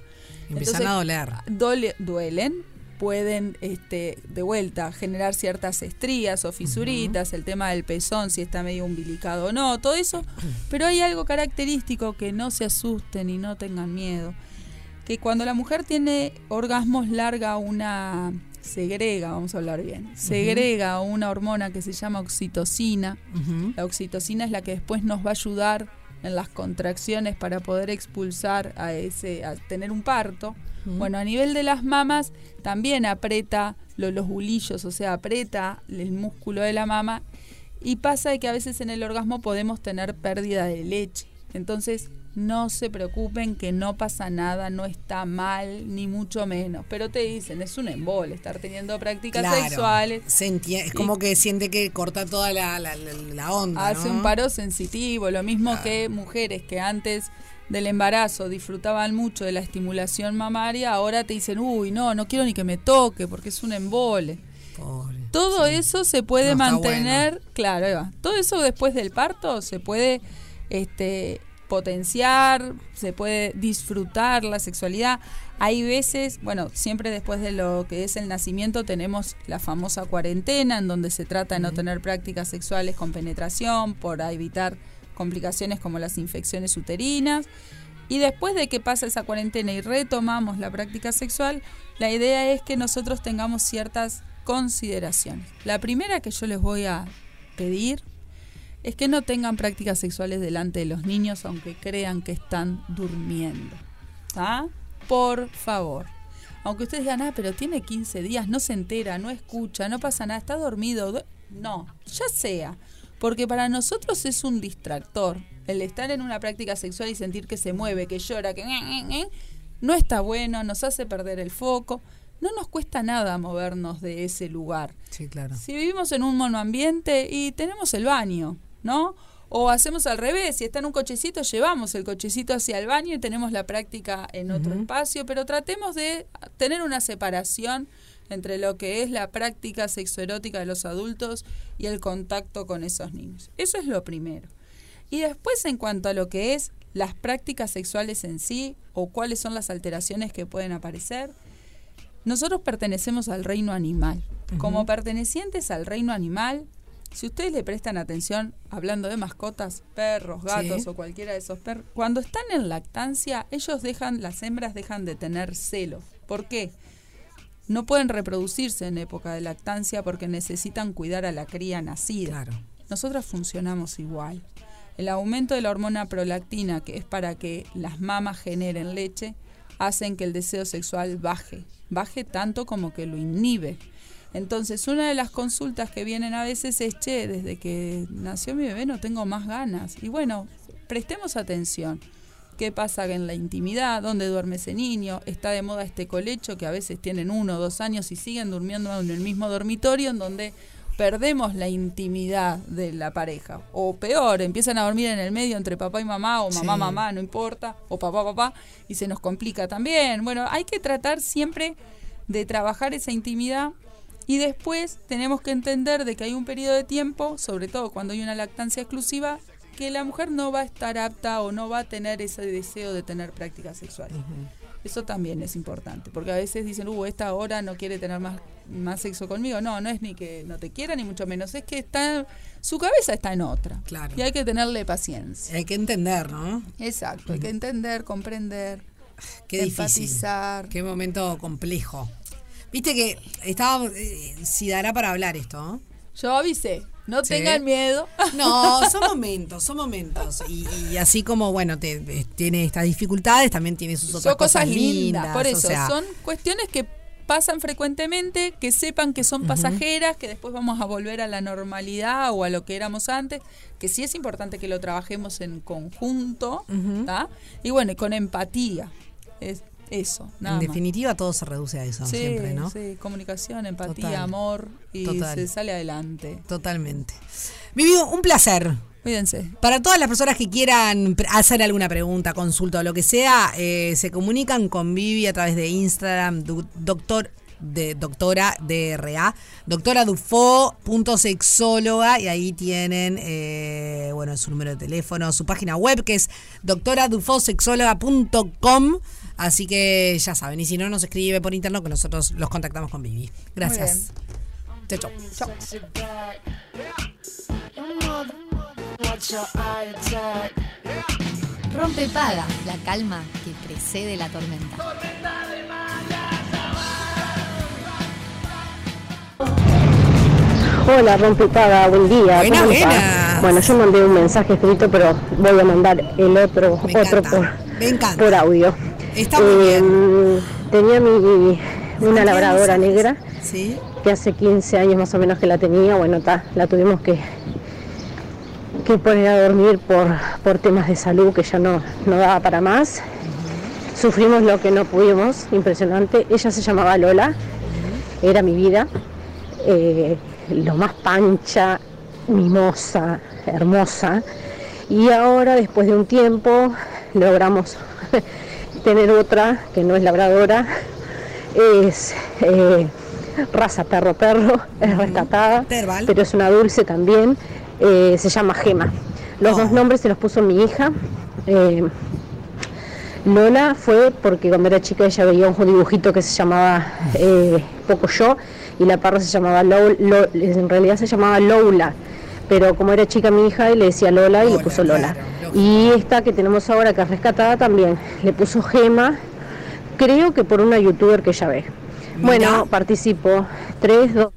Empiezan a doler.
dole- duelen, pueden este, de vuelta generar ciertas estrías o fisuritas, el tema del pezón, si está medio umbilicado o no, todo eso. Pero hay algo característico que no se asusten y no tengan miedo. Que cuando la mujer tiene orgasmos larga una segrega, vamos a hablar bien, segrega una hormona que se llama oxitocina. La oxitocina es la que después nos va a ayudar en las contracciones para poder expulsar a ese, a tener un parto. Bueno, a nivel de las mamas también aprieta lo- los bulillos, o sea, aprieta el músculo de la mama y pasa de que a veces en el orgasmo podemos tener pérdida de leche. Entonces, no se preocupen que no pasa nada, no está mal, ni mucho menos. Pero te dicen, es un embole estar teniendo prácticas
Claro.
sexuales.
Se entie- es como que siente que corta toda la, la, onda.
Hace
¿no?
un paro sensitivo, lo mismo que mujeres que antes del embarazo disfrutaban mucho de la estimulación mamaria, ahora te dicen, uy, no, no quiero ni que me toque porque es un embole. Todo eso se puede
No
mantener, claro, ahí va. todo eso después del parto se puede este, potenciar, se puede disfrutar la sexualidad. Hay veces, bueno, siempre después de lo que es el nacimiento tenemos la famosa cuarentena en donde se trata de no tener prácticas sexuales con penetración para evitar complicaciones como las infecciones uterinas. Y después de que pasa esa cuarentena y retomamos la práctica sexual, la idea es que nosotros tengamos ciertas consideraciones. La primera que yo les voy a pedir es que no tengan prácticas sexuales delante de los niños aunque crean que están durmiendo. ¿Ah? Por favor. Aunque ustedes digan, ah, pero tiene 15 días, no se entera, no escucha, no pasa nada, está dormido. du-". No, ya sea. Porque para nosotros es un distractor. El estar en una práctica sexual y sentir que se mueve, que llora, que... No está bueno, nos hace perder el foco. No nos cuesta nada movernos de ese lugar.
Sí, claro.
Si vivimos en un monoambiente y tenemos el baño, ¿no? O hacemos al revés, si está en un cochecito, llevamos el cochecito hacia el baño y tenemos la práctica en otro espacio, pero tratemos de tener una separación entre lo que es la práctica sexoerótica de los adultos y el contacto con esos niños. Eso es lo primero. Y después en cuanto a lo que es las prácticas sexuales en sí o cuáles son las alteraciones que pueden aparecer, nosotros pertenecemos al reino animal. Como pertenecientes al reino animal, si ustedes le prestan atención, hablando de mascotas, perros, gatos
Sí.
o cualquiera de esos perros, cuando están en lactancia, ellos dejan, las hembras dejan de tener celos. ¿Por qué? No pueden reproducirse en época de lactancia porque necesitan cuidar a la cría nacida. Nosotras funcionamos igual. El aumento de la hormona prolactina, que es para que las mamas generen leche, hacen que el deseo sexual baje, baje tanto como que lo inhibe. Entonces, una de las consultas que vienen a veces es, che, desde que nació mi bebé no tengo más ganas. Y bueno, prestemos atención. ¿Qué pasa en la intimidad? ¿Dónde duerme ese niño? Está de moda este colecho que a veces tienen uno o dos años y siguen durmiendo en el mismo dormitorio en donde perdemos la intimidad de la pareja. O peor, empiezan a dormir en el medio entre papá y mamá, o mamá,
Sí.
mamá, no importa, o papá, papá, y se nos complica también. Bueno, hay que tratar siempre de trabajar esa intimidad y después tenemos que entender de que hay un periodo de tiempo, sobre todo cuando hay una lactancia exclusiva, que la mujer no va a estar apta o no va a tener ese deseo de tener prácticas sexuales. Eso también es importante, porque a veces dicen, uh, esta hora no quiere tener más, más sexo conmigo. No, no es ni que no te quiera, ni mucho menos. Es que está, su cabeza está en otra.
Claro.
Y hay que tenerle paciencia.
Hay que entender, ¿no?
Exacto, hay que entender, comprender,
Qué difícil. Qué momento complejo. Viste que estaba. eh, si dará para hablar esto, ¿no?
Yo avisé. No
Sí.
tengan miedo.
No, son momentos, son momentos. Y, y así como, bueno, te, eh, tiene estas dificultades, también tiene sus otras
son cosas lindas, por
o
eso,
sea,
son cuestiones que pasan frecuentemente, que sepan que son pasajeras, que después vamos a volver a la normalidad o a lo que éramos antes, que sí es importante que lo trabajemos en conjunto. Y bueno, y con empatía, es eso, nada
en
más.
definitiva, todo se reduce a eso
Sí,
siempre, ¿no?
sí, comunicación, empatía,
Total.
amor y
Total.
se sale adelante.
Totalmente. Vivi, un placer.
Cuídense.
Para todas las personas que quieran hacer alguna pregunta, consulta o lo que sea, eh, se comunican con Vivi a través de Instagram, doctor de doctora DRA, doctora Dufo.sexóloga y ahí tienen eh, bueno su número de teléfono, su página web que es doctoradufosexóloga.com. Así que ya saben, y si no nos escribe por interno que nosotros los contactamos con Vivi. Gracias. Chao, chao.
Rompe paga, la calma que precede la tormenta.
Hola, rompepaga, buen día.
Buenas,
¿cómo
buenas.
Bueno, yo mandé un mensaje escrito, pero voy a mandar el otro, otro por, por audio.
Está muy
bien. Tenía mi, una labradora negra,
¿Sí?
que hace 15 años más o menos que la tenía. Bueno, ta, la tuvimos que, que poner a dormir por, por temas de salud que ya no, no daba para más. Sufrimos lo que no pudimos, impresionante. Ella se llamaba Lola, era mi vida. eh, lo más pancha, mimosa, hermosa. Y ahora, después de un tiempo, logramos tener otra que no es labradora, es eh, raza perro-perro, es rescatada, pero es una dulce también, eh, se llama Gema. Los dos nombres se los puso mi hija, Eh, Lola fue porque cuando era chica ella veía un dibujito que se llamaba eh, Poco Yo y la perra se llamaba Lo- Lo- en realidad se llamaba Lola, pero como era chica mi hija le decía Lola y le puso Lola. Y esta que tenemos ahora que es rescatada también le puso Gema, creo que por una youtuber que ella ve. Bueno, participo. 3, 2.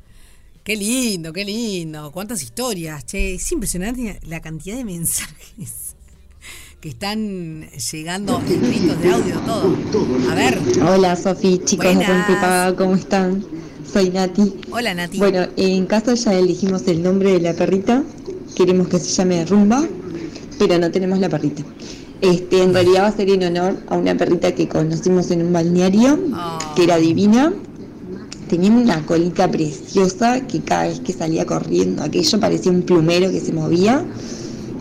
Qué lindo, qué lindo. Cuántas historias, che. Es impresionante la cantidad de mensajes que están llegando escritos de audio, todo. A ver.
Hola Sofi, chicos
Buenas.
¿cómo están? Soy Nati.
Hola Nati.
Bueno, en casa ya elegimos el nombre de la perrita. Queremos que se llame Rumba, pero no tenemos la perrita. Este, en realidad va a ser en honor a una perrita que conocimos en un balneario, que era divina. Tenía una colita preciosa que cada vez que salía corriendo, aquello parecía un plumero que se movía.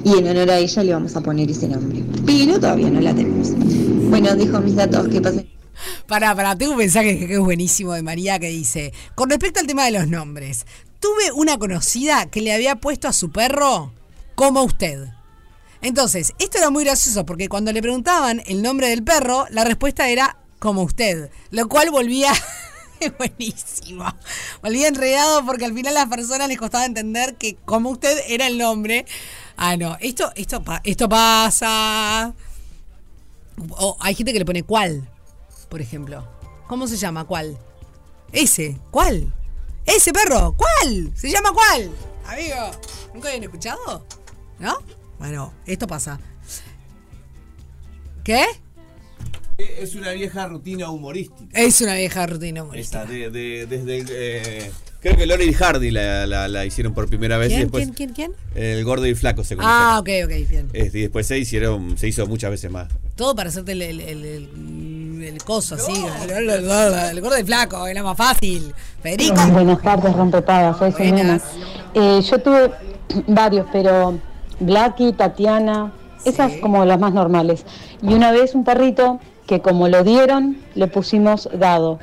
Y en honor a ella le vamos a poner ese nombre. Pero todavía no la tenemos. Bueno, dejo mis datos, que pasen.
Pará, pará, tengo un mensaje que es buenísimo de María que dice, con respecto al tema de los nombres, tuve una conocida que le había puesto a su perro como usted. Entonces, esto era muy gracioso porque cuando le preguntaban el nombre del perro, la respuesta era como usted, lo cual volvía... buenísimo. Volvía enredado porque al final a las personas les costaba entender que como usted era el nombre. Ah, no, esto, esto, esto pasa. Hay gente que le pone cuál, por ejemplo. ¿Cómo se llama? ¿Cuál? Ese. ¿Cuál? Ese perro. ¿Cuál? ¿Se llama cuál? Amigo, ¿nunca habían escuchado? ¿No? Bueno, esto pasa. ¿Qué?
Es una vieja rutina humorística.
Es una vieja rutina humorística.
Esa, de, de- desde el, eh, creo que y Hardy la, la- la hicieron por primera vez y
¿Quién,
después
quién, quién, quién?
el gordo y flaco se
Ah, ok, ok, bien.
Este, y después se hicieron, se hizo muchas veces más.
Todo para hacerte el, el, el, el- el coso así. El, gordo y flaco, era más fácil. Federico.
Buenas tardes, soy Jimena. Eh, yo tuve varios, pero Blacky, Tatiana, esas como las más normales. Y una vez un perrito que como lo dieron, le pusimos dado.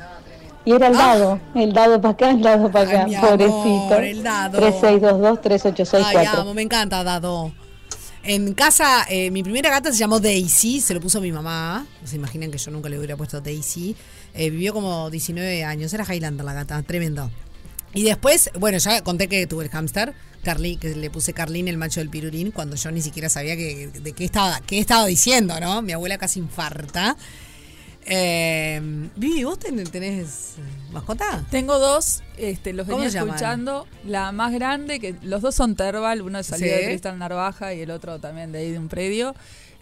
Y era el dado, el dado para acá, el dado para acá,
Ah. mi amor,
pobrecito.
el dado.
3622-3864.
Ay, amo, me encanta, Dado. En casa, eh, mi primera gata se llamó Daisy, se lo puso mi mamá. Se imaginan que yo nunca le hubiera puesto Daisy. Eh, vivió como 19 años, era Highlander la gata, tremendo. Y después, bueno, ya conté que tuve el hámster, Carly, que le puse Carlín, el macho del pirurín, cuando yo ni siquiera sabía que, de qué estaba, qué estaba diciendo, ¿no? Mi abuela casi infarta. Eh, Vivi, ¿vos ten- tenés mascota?
Tengo dos, este, los
¿Cómo
venía escuchando. La más grande, que los dos son Terval, uno salió
Sí.
de Cristal Narvaja y el otro también de ahí de un predio.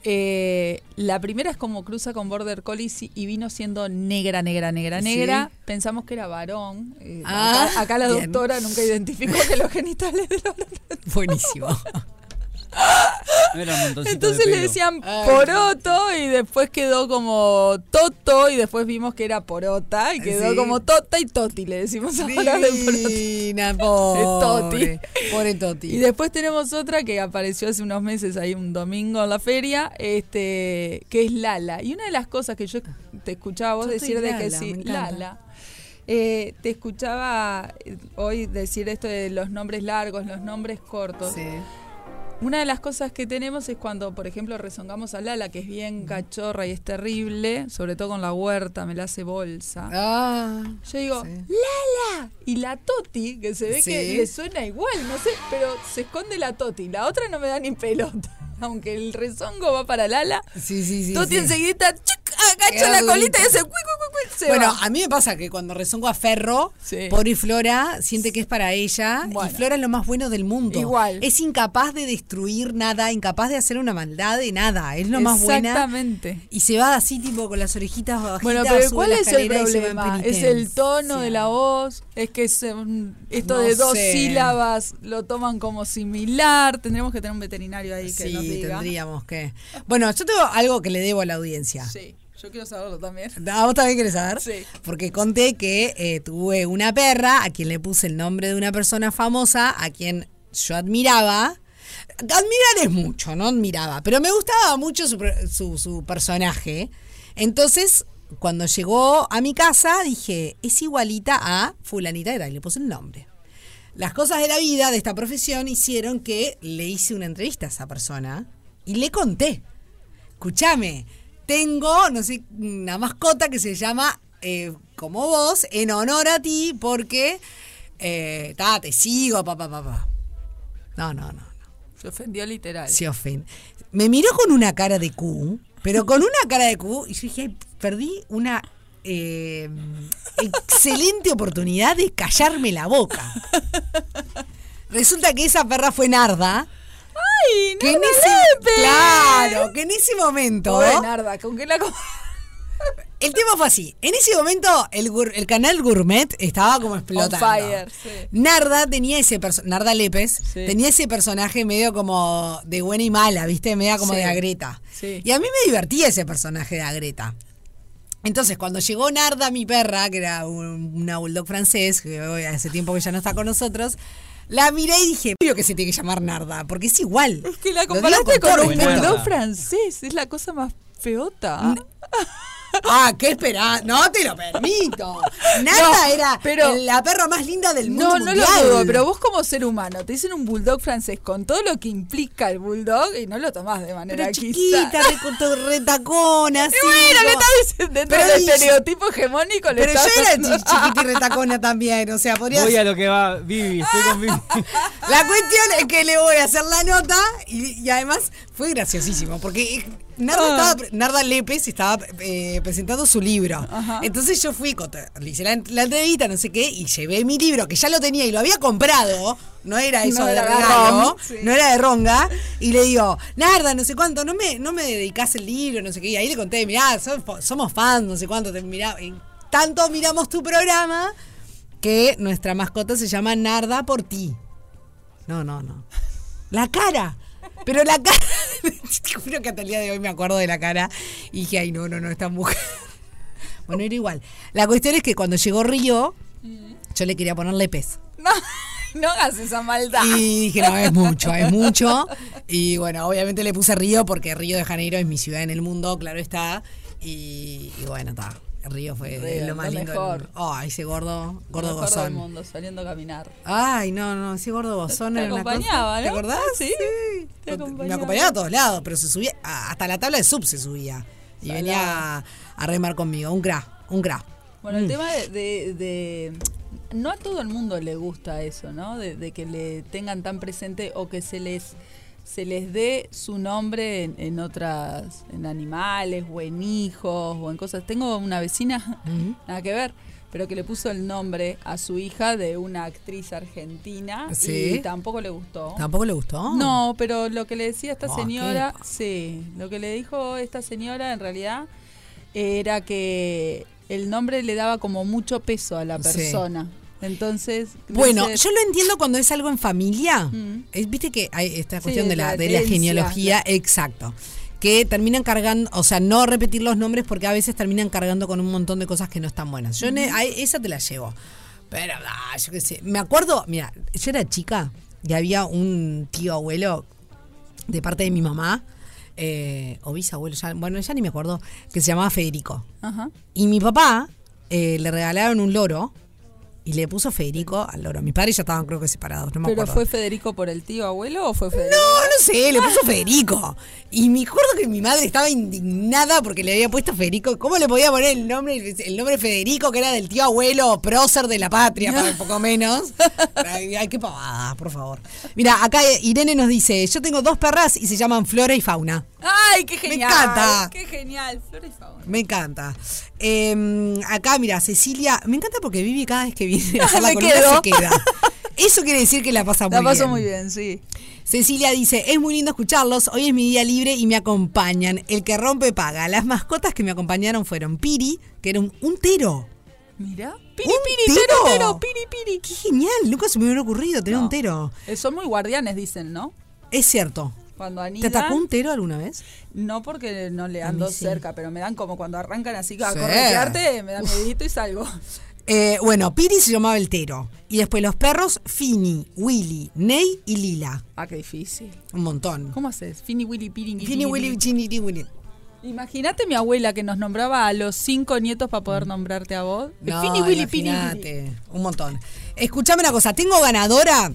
Eh, la primera es como cruza con Border Collies y- vino siendo negra, negra, negra,
Sí.
negra. Pensamos que era varón. Eh,
Ah,
acá, acá la
bien.
doctora nunca identificó que los genitales de
Buenísimo.
Entonces
de
le decían poroto y después quedó como toto y después vimos que era porota y quedó
Sí.
como tota y toti le decimos ahora de poroto.
Divina, pobre.
Toti.
Pobre Toti.
Y después tenemos otra que apareció hace unos meses ahí un domingo en la feria, este, que es Lala. Y una de las cosas que yo te escuchaba vos decir de que
Lala,
sí. Lala. eh, te escuchaba eh, hoy decir esto de los nombres largos, los nombres cortos. Una de las cosas que tenemos es cuando, por ejemplo, rezongamos a Lala, que es bien cachorra y es terrible, sobre todo con la huerta, me la hace bolsa.
Ah,
Yo digo, ¡Lala! Y la Toti, que se ve
Sí.
que le suena igual, no sé, pero se esconde la Toti. La otra no me da ni pelota. Aunque el rezongo va para Lala,
Sí, sí, sí.
Toti enseguida chuc, agacha la colita y hace cuic, cuic, cuic, se
bueno,
va.
a mí me pasa que cuando rezongo a Ferro,
Sí.
pobre Flora siente que es para ella
Bueno.
y Flora es lo más bueno del mundo.
Igual.
Es incapaz de destruir nada, incapaz de hacer una maldad de nada. Es lo más buena.
Exactamente.
Y se va así, tipo, con las orejitas bajitas.
Bueno, pero ¿cuál es el problema? ¿Es el tono de la voz? ¿Es que um, esto
No
de dos
sé.
sílabas lo toman como similar? Tendríamos que tener un veterinario ahí que
Sí,
nos diga.
tendríamos que. Bueno, yo tengo algo que le debo a la audiencia.
Sí, yo quiero saberlo también.
¿A vos también querés saber?
Sí.
Porque conté que eh, tuve una perra a quien le puse el nombre de una persona famosa a quien yo admiraba. Admirar es mucho, no admiraba, pero me gustaba mucho su, su- su personaje. Entonces, cuando llegó a mi casa, dije, es igualita a fulanita de tal, y le puse el nombre. Las cosas de la vida de esta profesión hicieron que le hice una entrevista a esa persona y le conté escúchame, tengo, no sé, una mascota que se llama eh, como vos, en honor a ti, porque, eh, ta, te sigo, papá, papá. No, no, no.
Se ofendió literal.
Se ofende. Me miró con una cara de Q, pero con una cara de Q, y yo dije, "Ay, perdí una eh, excelente oportunidad de callarme la boca. Resulta que esa perra fue Narda.
¡Ay,
que en
Narda
ese,
Lepe!
Claro, que en ese momento.
Pobre Narda, ¿con qué la
El tema fue así. En ese momento, el, gur- el canal Gourmet estaba como explotando.
On fire, sí.
Narda tenía ese Narda Lépez tenía ese personaje medio como de buena y mala, ¿viste? Media como
Sí.
de Agreta.
Sí.
Y a mí me divertía ese personaje de Agreta. Entonces, cuando llegó Narda, mi perra, que era un- una bulldog francés, que hace tiempo que ya no está con nosotros, la miré y dije, obvio que se tiene que llamar Narda, porque es igual. Es
Que la comparaste
con
con un francés. Es la cosa más feota.
Ah, qué esperá, no te lo permito. Narda
No,
era
pero-
la perra más linda del mundo.
No, no lo dudo, pero vos como ser humano te dicen un bulldog francés con todo lo que implica el bulldog y no lo tomás de manera
Pero chiquita, retacona, así.
Y bueno, le estás diciendo dentro
Pero
del
y-
estereotipo hegemónico. le
Pero yo era
dando-
chiquita y retacona también, o sea, podría
Voy a lo que va, Vivi, estoy con Vivi.
La cuestión es que le voy a hacer la nota y, y además fue graciosísimo porque Narda,
Ah.
estaba Narda Lépez estaba eh, presentando su libro. Entonces yo fui, le hice la, la entrevista, no sé qué, y llevé mi libro que ya lo tenía y lo había comprado. No era eso
No
de
era de
regalo,
sí.
no era de ronga. Y le digo, Narda, no sé cuánto, no me, no me dedicás el libro, no sé qué. Y ahí le conté, mirá, so- somos fans, no sé cuánto, te mirá, y tanto miramos tu programa que nuestra mascota se llama Narda por ti. No, no, no. La cara. Pero la cara. Te juro que hasta el día de hoy me acuerdo de la cara. Y dije, ay, no, no, no, esta mujer. Bueno, era igual. La cuestión es que cuando llegó Río, yo le quería poner Lepes.
No, no hagas esa maldad.
Y dije, no, es mucho, es mucho. Y bueno, obviamente le puse Río porque Río de Janeiro es mi ciudad en el mundo, claro está. Y, y bueno, está. Río fue
Río,
lo más
lo
lindo. del
mejor.
mundo. Oh, ese gordo, gordo
Lo mejor del
gozón.
mundo, saliendo a caminar.
Ay, no, no, ese gordo gozón
Te
era una
acompañaba,
cosa. ¿Te
¿no?
acordás?
Sí, te
Me
acompañaba.
acompañaba a todos lados, pero se subía, hasta la tabla de sub se subía. Y venía a, a remar conmigo. Un gra, un gra.
Bueno, el
Mm.
tema de, de- de- No a todo el mundo le gusta eso, ¿no? De, de que le tengan tan presente o que se les se les dé su nombre en, en otras, en animales o en hijos o en cosas. Tengo una vecina, nada que ver, pero que le puso el nombre a su hija de una actriz argentina
Sí.
y tampoco le gustó.
¿Tampoco le gustó?
No, pero lo que le decía esta
Ah,
señora, sí, lo que le dijo esta señora en realidad era que el nombre le daba como mucho peso a la
Sí.
Entonces,
Bueno, yo lo entiendo cuando es algo en familia.
Mm.
Viste que hay esta
Sí,
cuestión de la,
la
de la genealogía, exacto. Que terminan cargando, o sea, no repetir los nombres porque a veces terminan cargando con un montón de cosas que no están buenas. Yo a esa te la llevo. Pero, ah, yo qué sé. Me acuerdo, mira, yo era chica y había un tío abuelo de parte de mi mamá, eh, o bisabuelo, ya- bueno, ya ni me acuerdo, que se llamaba Federico.
Ajá.
Y mi papá eh, le regalaron un loro y le puso Federico al loro. Mis padres ya estaban creo que separados, no me
¿Pero
acuerdo.
fue Federico por el tío abuelo o fue Federico?
No, no sé, le puso Federico. Y me acuerdo que mi madre estaba indignada porque le había puesto Federico. ¿Cómo le podía poner el nombre, el nombre Federico, que era del tío abuelo, prócer de la patria, para un poco menos? Ay, qué pavada, por favor. Mira, acá Irene nos dice, yo tengo dos perras y se llaman Flora y Fauna.
¡Ay, qué genial!
encanta.
¡Qué genial! Flora y fauna.
Me encanta. Eh, acá, mira, Cecilia, me encanta porque Vivi cada vez que viene a hacer la
Me
columna
quedo.
se queda. Eso quiere decir que la pasa muy
La
bien.
paso muy bien, sí.
Cecilia dice, es muy lindo escucharlos, hoy es mi día libre y me acompañan. El que rompe paga. Las mascotas que me acompañaron fueron Piri, que era un, un tero.
Mira. Piri,
¿Un
piri,
tero?
tero, tero, piri, piri.
Qué genial, nunca se me hubiera ocurrido tener
No.
un tero.
Eh, Son muy guardianes, dicen, ¿no?
Es cierto.
Cuando
¿Te
anidan.
atacó un tero alguna vez?
No porque no le ando
sí.
cerca, pero me dan como cuando arrancan así a
Sí.
corretearte, me da miedito y salgo.
Eh, bueno, Piri se llamaba el tero. Y después los perros, Fini, Willy, Ney y Lila.
Ah, qué difícil.
Un montón.
¿Cómo haces? Fini, Willy, Piringui.
Fini, Willy, Chini, Willy.
Imagínate mi abuela que nos nombraba a los cinco nietos para poder nombrarte a vos.
No,
Fini, Willy,
imagínate, Un montón. Escuchame una cosa, tengo ganadora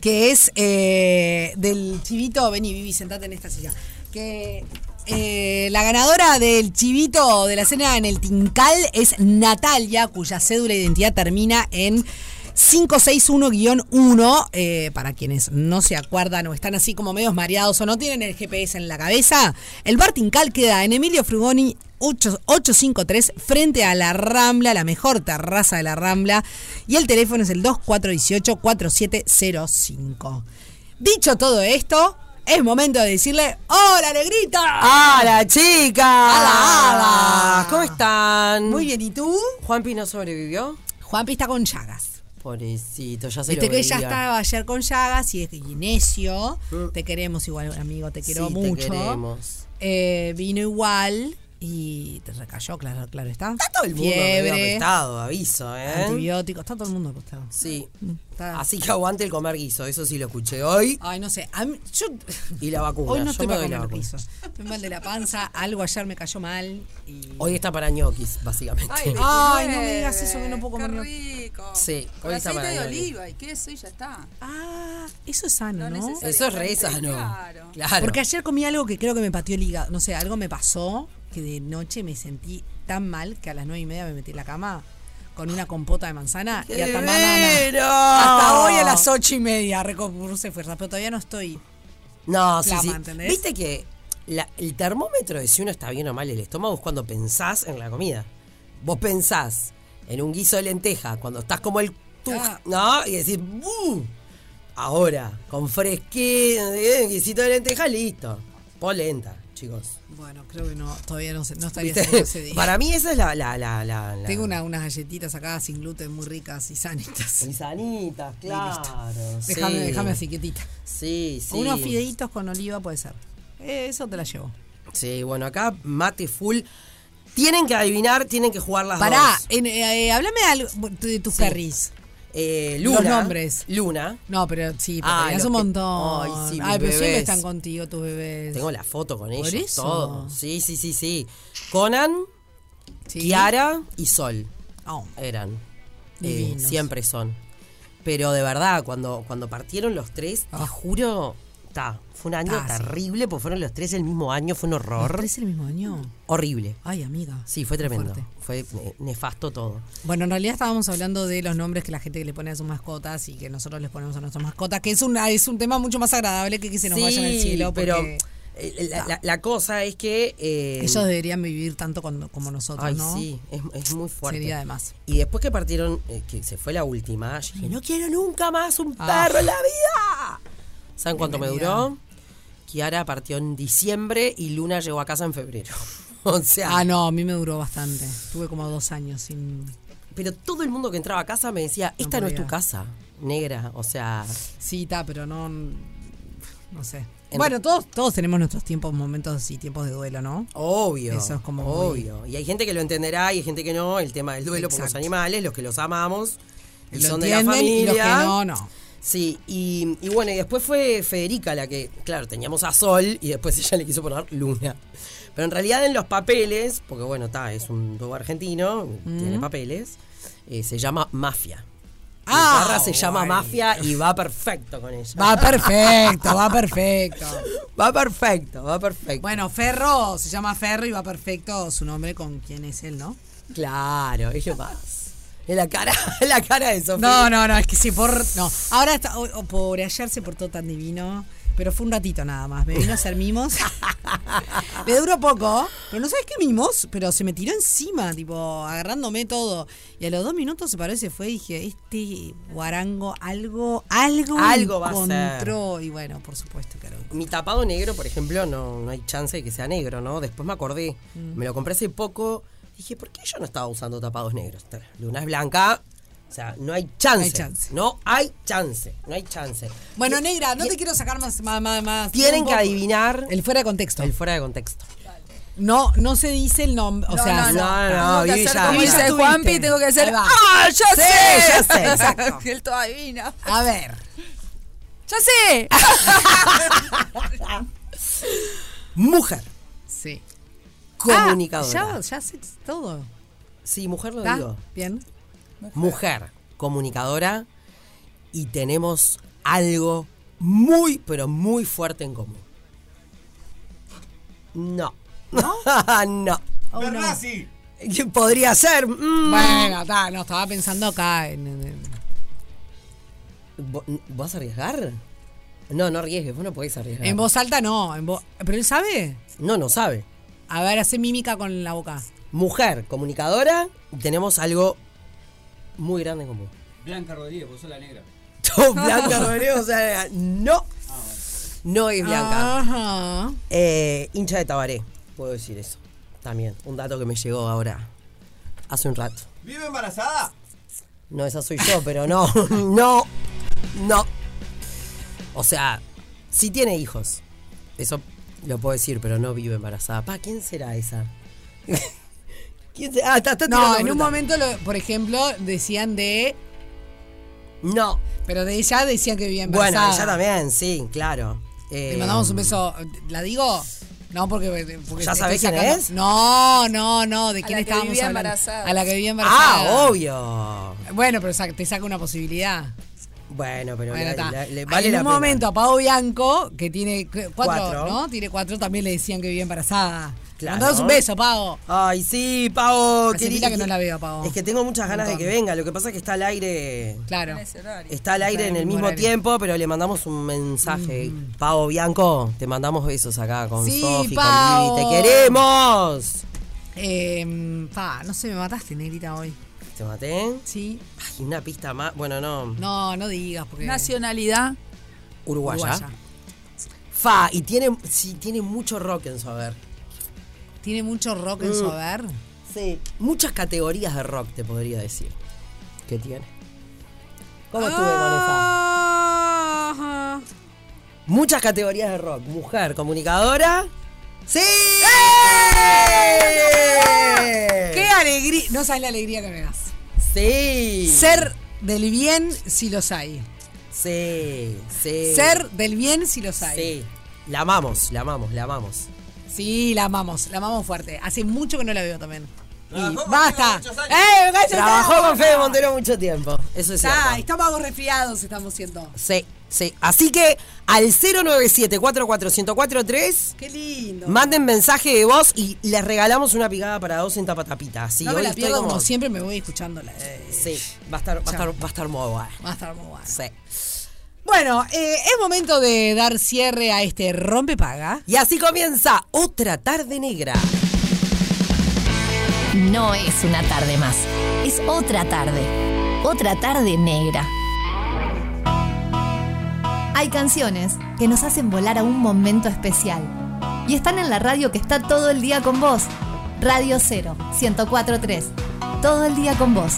que es eh, del chivito. Vení, Vivi, sentate en esta silla. Que eh, la ganadora del chivito de la cena en el Tincal es Natalia, cuya cédula de identidad termina en 561-1. Eh, para quienes no se acuerdan o están así como medios mareados o no tienen el GPS en la cabeza, el bar Tincal queda en Emilio Frugoni 8- 853 frente a la Rambla, la mejor terraza de la Rambla. Y el teléfono es el 2418-4705. Dicho todo esto, es momento de decirle ¡Hola, negrita!
¡Hola, chicas!
¡Hola, hola!
¿Cómo están?
Muy bien, ¿y tú?
¿Juanpi no sobrevivió?
Juanpi está con llagas.
Pobrecito, ya se
Viste
lo
que ya estaba ayer con llagas y es y necio. Te queremos igual, amigo, te quiero
Sí, te
mucho.
queremos.
Eh, vino igual y te recayó, claro, claro está. Está
todo el mundo medio apestado, aviso, ¿eh?
Antibióticos, está todo el mundo acostado.
Sí.
Está-
Así que aguante el comer guiso, eso sí lo escuché hoy.
Ay, no sé. mí- yo
Y la vacuna.
hoy no
yo
estoy
me
para comer guisos. Estoy mal de la panza, algo ayer me cayó mal. Y...
Hoy está para ñoquis, básicamente.
Ay,
Ay, no me digas eso que no puedo comer.
rico.
Sí,
Con
hoy está
aceite
para
de oliva y queso y ya está.
Ah, eso es sano, ¿no?
Eso es re sano.
Claro.
Claro.
Porque ayer comí algo que creo que me pateó el hígado. No sé, algo me pasó que de noche me sentí tan mal que a las nueve y media me metí en la cama con una compota de manzana y hasta mañana. Hasta hoy a las ocho y media recopuse fuerzas, pero todavía no estoy.
No, sí,
Flama,
sí.
¿entendés?
Viste que la- el termómetro de si uno está bien o mal el estómago es cuando pensás en la comida. Vos pensás en un guiso de lenteja cuando estás como el tuj,
Ah.
¿no? Y decís, "Uh". Ahora, con fresquito, eh, guisito de lenteja, listo. Polenta, chicos.
Bueno, creo que no, todavía no, sé, no estaría seguro ese día.
Para mí esa es la... la, la,
Tengo una- unas galletitas acá sin gluten muy ricas y sanitas.
Y sanitas, claro.
Déjame,
sí.
déjame así quietita.
Sí, sí.
Unos fideitos con oliva puede ser. Eh, eso te la llevo.
Sí, bueno, acá mate full. Tienen que adivinar, tienen que jugar las
Pará,
dos.
en- eh, háblame algo de tus
Sí. Eh, Luna.
Los nombres.
Luna.
No, pero sí, pero
Ah,
un
que-
montón.
Ay, sí, mis
pero siempre están contigo tus bebés.
Tengo la foto con ellos,
Por eso.
todo. Sí, sí, sí, sí. Conan,
Sí.
Kiara y Sol.
Oh.
Eran. Eh, siempre son. Pero de verdad, cuando, cuando partieron los tres, te juro, fue un año
sí.
terrible, porque fueron los tres el mismo año, fue un horror.
¿Los tres el mismo año?
Horrible.
Ay, amiga.
Sí, fue tremendo. Fue nefasto todo.
Bueno, en realidad estábamos hablando de los nombres que la gente le pone a sus mascotas y que nosotros les ponemos a nuestras mascotas, que es, una, es un tema mucho más agradable que que se nos vaya en el cielo.
pero
porque
eh, la, la- la cosa es que... eh,
ellos deberían vivir tanto como nosotros,
Ay,
¿no?
sí, es, es muy fuerte.
Sería de más.
Y después que partieron, eh, que se fue la última, yo dije, no quiero nunca más un
Ah.
perro en la vida. ¿Saben cuánto me duró? Kiara partió en diciembre y Luna llegó a casa en febrero. o sea,
Ah, no, a mí me duró bastante. Tuve como dos años sin...
pero todo el mundo que entraba a casa me decía, esta no, es tu casa, negra. O sea,
Sí, está, pero no... No sé.
En-
Bueno, todos, todos tenemos nuestros tiempos, momentos y tiempos de duelo, ¿no?
obvio.
Eso es como muy-
Obvio. Y hay gente que lo entenderá y hay gente que no. El tema del duelo por los
Exacto.
animales, los que los amamos y
Lo
son de la familia.
y los que no, no.
Sí, y, y bueno, y después fue Federica la que, claro, teníamos a Sol y después ella le quiso poner Luna. Pero en realidad en los papeles, porque bueno, está, es un dúo argentino, tiene papeles, eh, se llama Mafia.
Ah,
perra se llama. Mafia y va perfecto con ella.
Va perfecto, va perfecto.
Va perfecto, va perfecto.
Bueno, Ferro se llama Ferro y va perfecto su nombre con quién es él, ¿no?
Claro, es lo más. La cara, la cara de Sofía.
No, no, no, es que si por. No. Ahora está. o- o pobre, ayer se portó tan divino. Pero fue un ratito nada más. Me vino a hacer mimos. Le duró poco. Pero no sabes qué mimos. Pero se me tiró encima, tipo, agarrándome todo. Y a los dos minutos se paró y se fue. Y dije, este guarango, algo, algo,
Algo va a ser.
encontró. Y bueno, por supuesto que
Mi tapado negro, por ejemplo, no, no hay chance de que sea negro, ¿no? Después me acordé,
Mm.
me lo compré hace poco. Dije, ¿por qué yo no estaba usando tapados negros? Luna es blanca, o sea, no hay chance.
No hay chance.
No hay chance, no hay chance.
Bueno, negra, no te quiero sacar más. más, más, más
Tienen que adivinar
El fuera de contexto.
el fuera de contexto.
No, no se dice el nombre. O
No,
sea,
no, no.
no, Vivi
hacer
ya-
como dice
ya
Juanpi, tengo que
va.
¡Ah, ya
Sí,
sé!
ya sé, exacto.
él todavía.
A ver.
¡Ya sé!
Mujer. Comunicadora.
Ah, ya, ya sé todo.
Sí, mujer lo
¿Está?
digo.
Bien.
Mujer, comunicadora, y tenemos algo muy, pero muy fuerte en común. No. ¿No? no.
Bernasi.
Podría ser. mm.
Bueno, está, no, estaba pensando acá en. en- en-
¿Vo- ¿Vas a arriesgar? No, no arriesgues, vos no podés arriesgar.
en voz alta no. En vo- ¿Pero él sabe?
No, no sabe.
A ver, hace mímica con la boca.
Mujer, comunicadora, tenemos algo muy grande en común.
Blanca Rodríguez, vos sos la negra.
Blanca Rodríguez, o sea, no. No es Blanca.
Ajá.
Eh, hincha de Tabaré, puedo decir eso. También, un dato que me llegó ahora, hace un rato.
¿Vive embarazada?
No, esa soy yo, pero no, no, no. O sea, sí tiene hijos. Eso lo puedo decir, pero no vive embarazada. Pa, ¿quién será esa? ¿Quién será? Ah, está, está
No, en un momento, lo- por ejemplo, decían de.
No.
Pero de ella decían que vivía
Bueno,
embarazada.
ella también, sí, claro. Eh,
Le mandamos un beso. ¿La digo? No, porque. porque
¿Ya
estoy
sabés quién
sacando-
es?
No, no, no. ¿De
A
quién
la que
estábamos
vivía
hablando?
embarazada.
A la que vivía embarazada.
Ah, obvio.
Bueno, pero sa- te saca una posibilidad.
Bueno, pero
Bueno,
la-
está.
la- le vale
en
la
un
pena.
momento a Pau Bianco, que tiene cu- cuatro,
Cuatro.
¿no? Tiene cuatro, también le decían que vivía embarazada.
Claro.
Mandamos un beso, Pau.
Ay, sí, Pau. Querida,
que no la veo, Pau.
Es que tengo muchas ganas de que venga. Lo que pasa es que está al aire.
Claro.
Está al aire
Está
en el mismo
horario.
tiempo, pero le mandamos un mensaje. Pau Bianco, te mandamos besos acá con
Sí,
Sofi, con. Vivi. ¡Te queremos!
Eh, pa, no sé, me mataste, negrita, hoy.
¿Te maté?
Sí.
Ay, una pista más. Bueno, no.
No, no digas, porque.
Nacionalidad.
Uruguaya.
Uruguaya.
Fa, y tiene, sí, tiene mucho rock en su haber.
Tiene mucho rock en su
Mm.
haber.
Sí. Muchas categorías de rock, te podría decir. ¿Qué tiene? ¿Cómo estuve con esa?
Ajá.
Muchas categorías de rock. Mujer, comunicadora. ¡Sí!
¡Qué alegría! No sabes la alegría que me das.
Sí.
Ser del bien si los hay.
Sí, sí.
Ser del bien si los hay.
Sí. La amamos, la amamos, la amamos.
Sí, la amamos, la amamos fuerte. Hace mucho que no la veo también. Y basta. ¡Eh!
Trabajó con Fede Montero mucho tiempo. Eso es
Ah,
cierto.
estamos resfriados, estamos siendo.
Sí, sí. Así que al 097-44143
Qué lindo.
manden mensaje de voz y les regalamos una picada para dos en tapatapita. Sí,
no me
hoy
la
estoy
pierdo
como-
como siempre, me voy escuchándola. Eh,
Sí, va a estar, va a estar, va a estar muy bueno.
Va a estar muy bueno.
Sí.
Bueno, eh, es momento de dar cierre a este rompepaga.
Y así comienza otra tarde negra.
No es una tarde más, es otra tarde. Otra tarde negra. Hay canciones que nos hacen volar a un momento especial. Y están en la radio que está todo el día con vos. Radio 0, 1043. Todo el día con vos.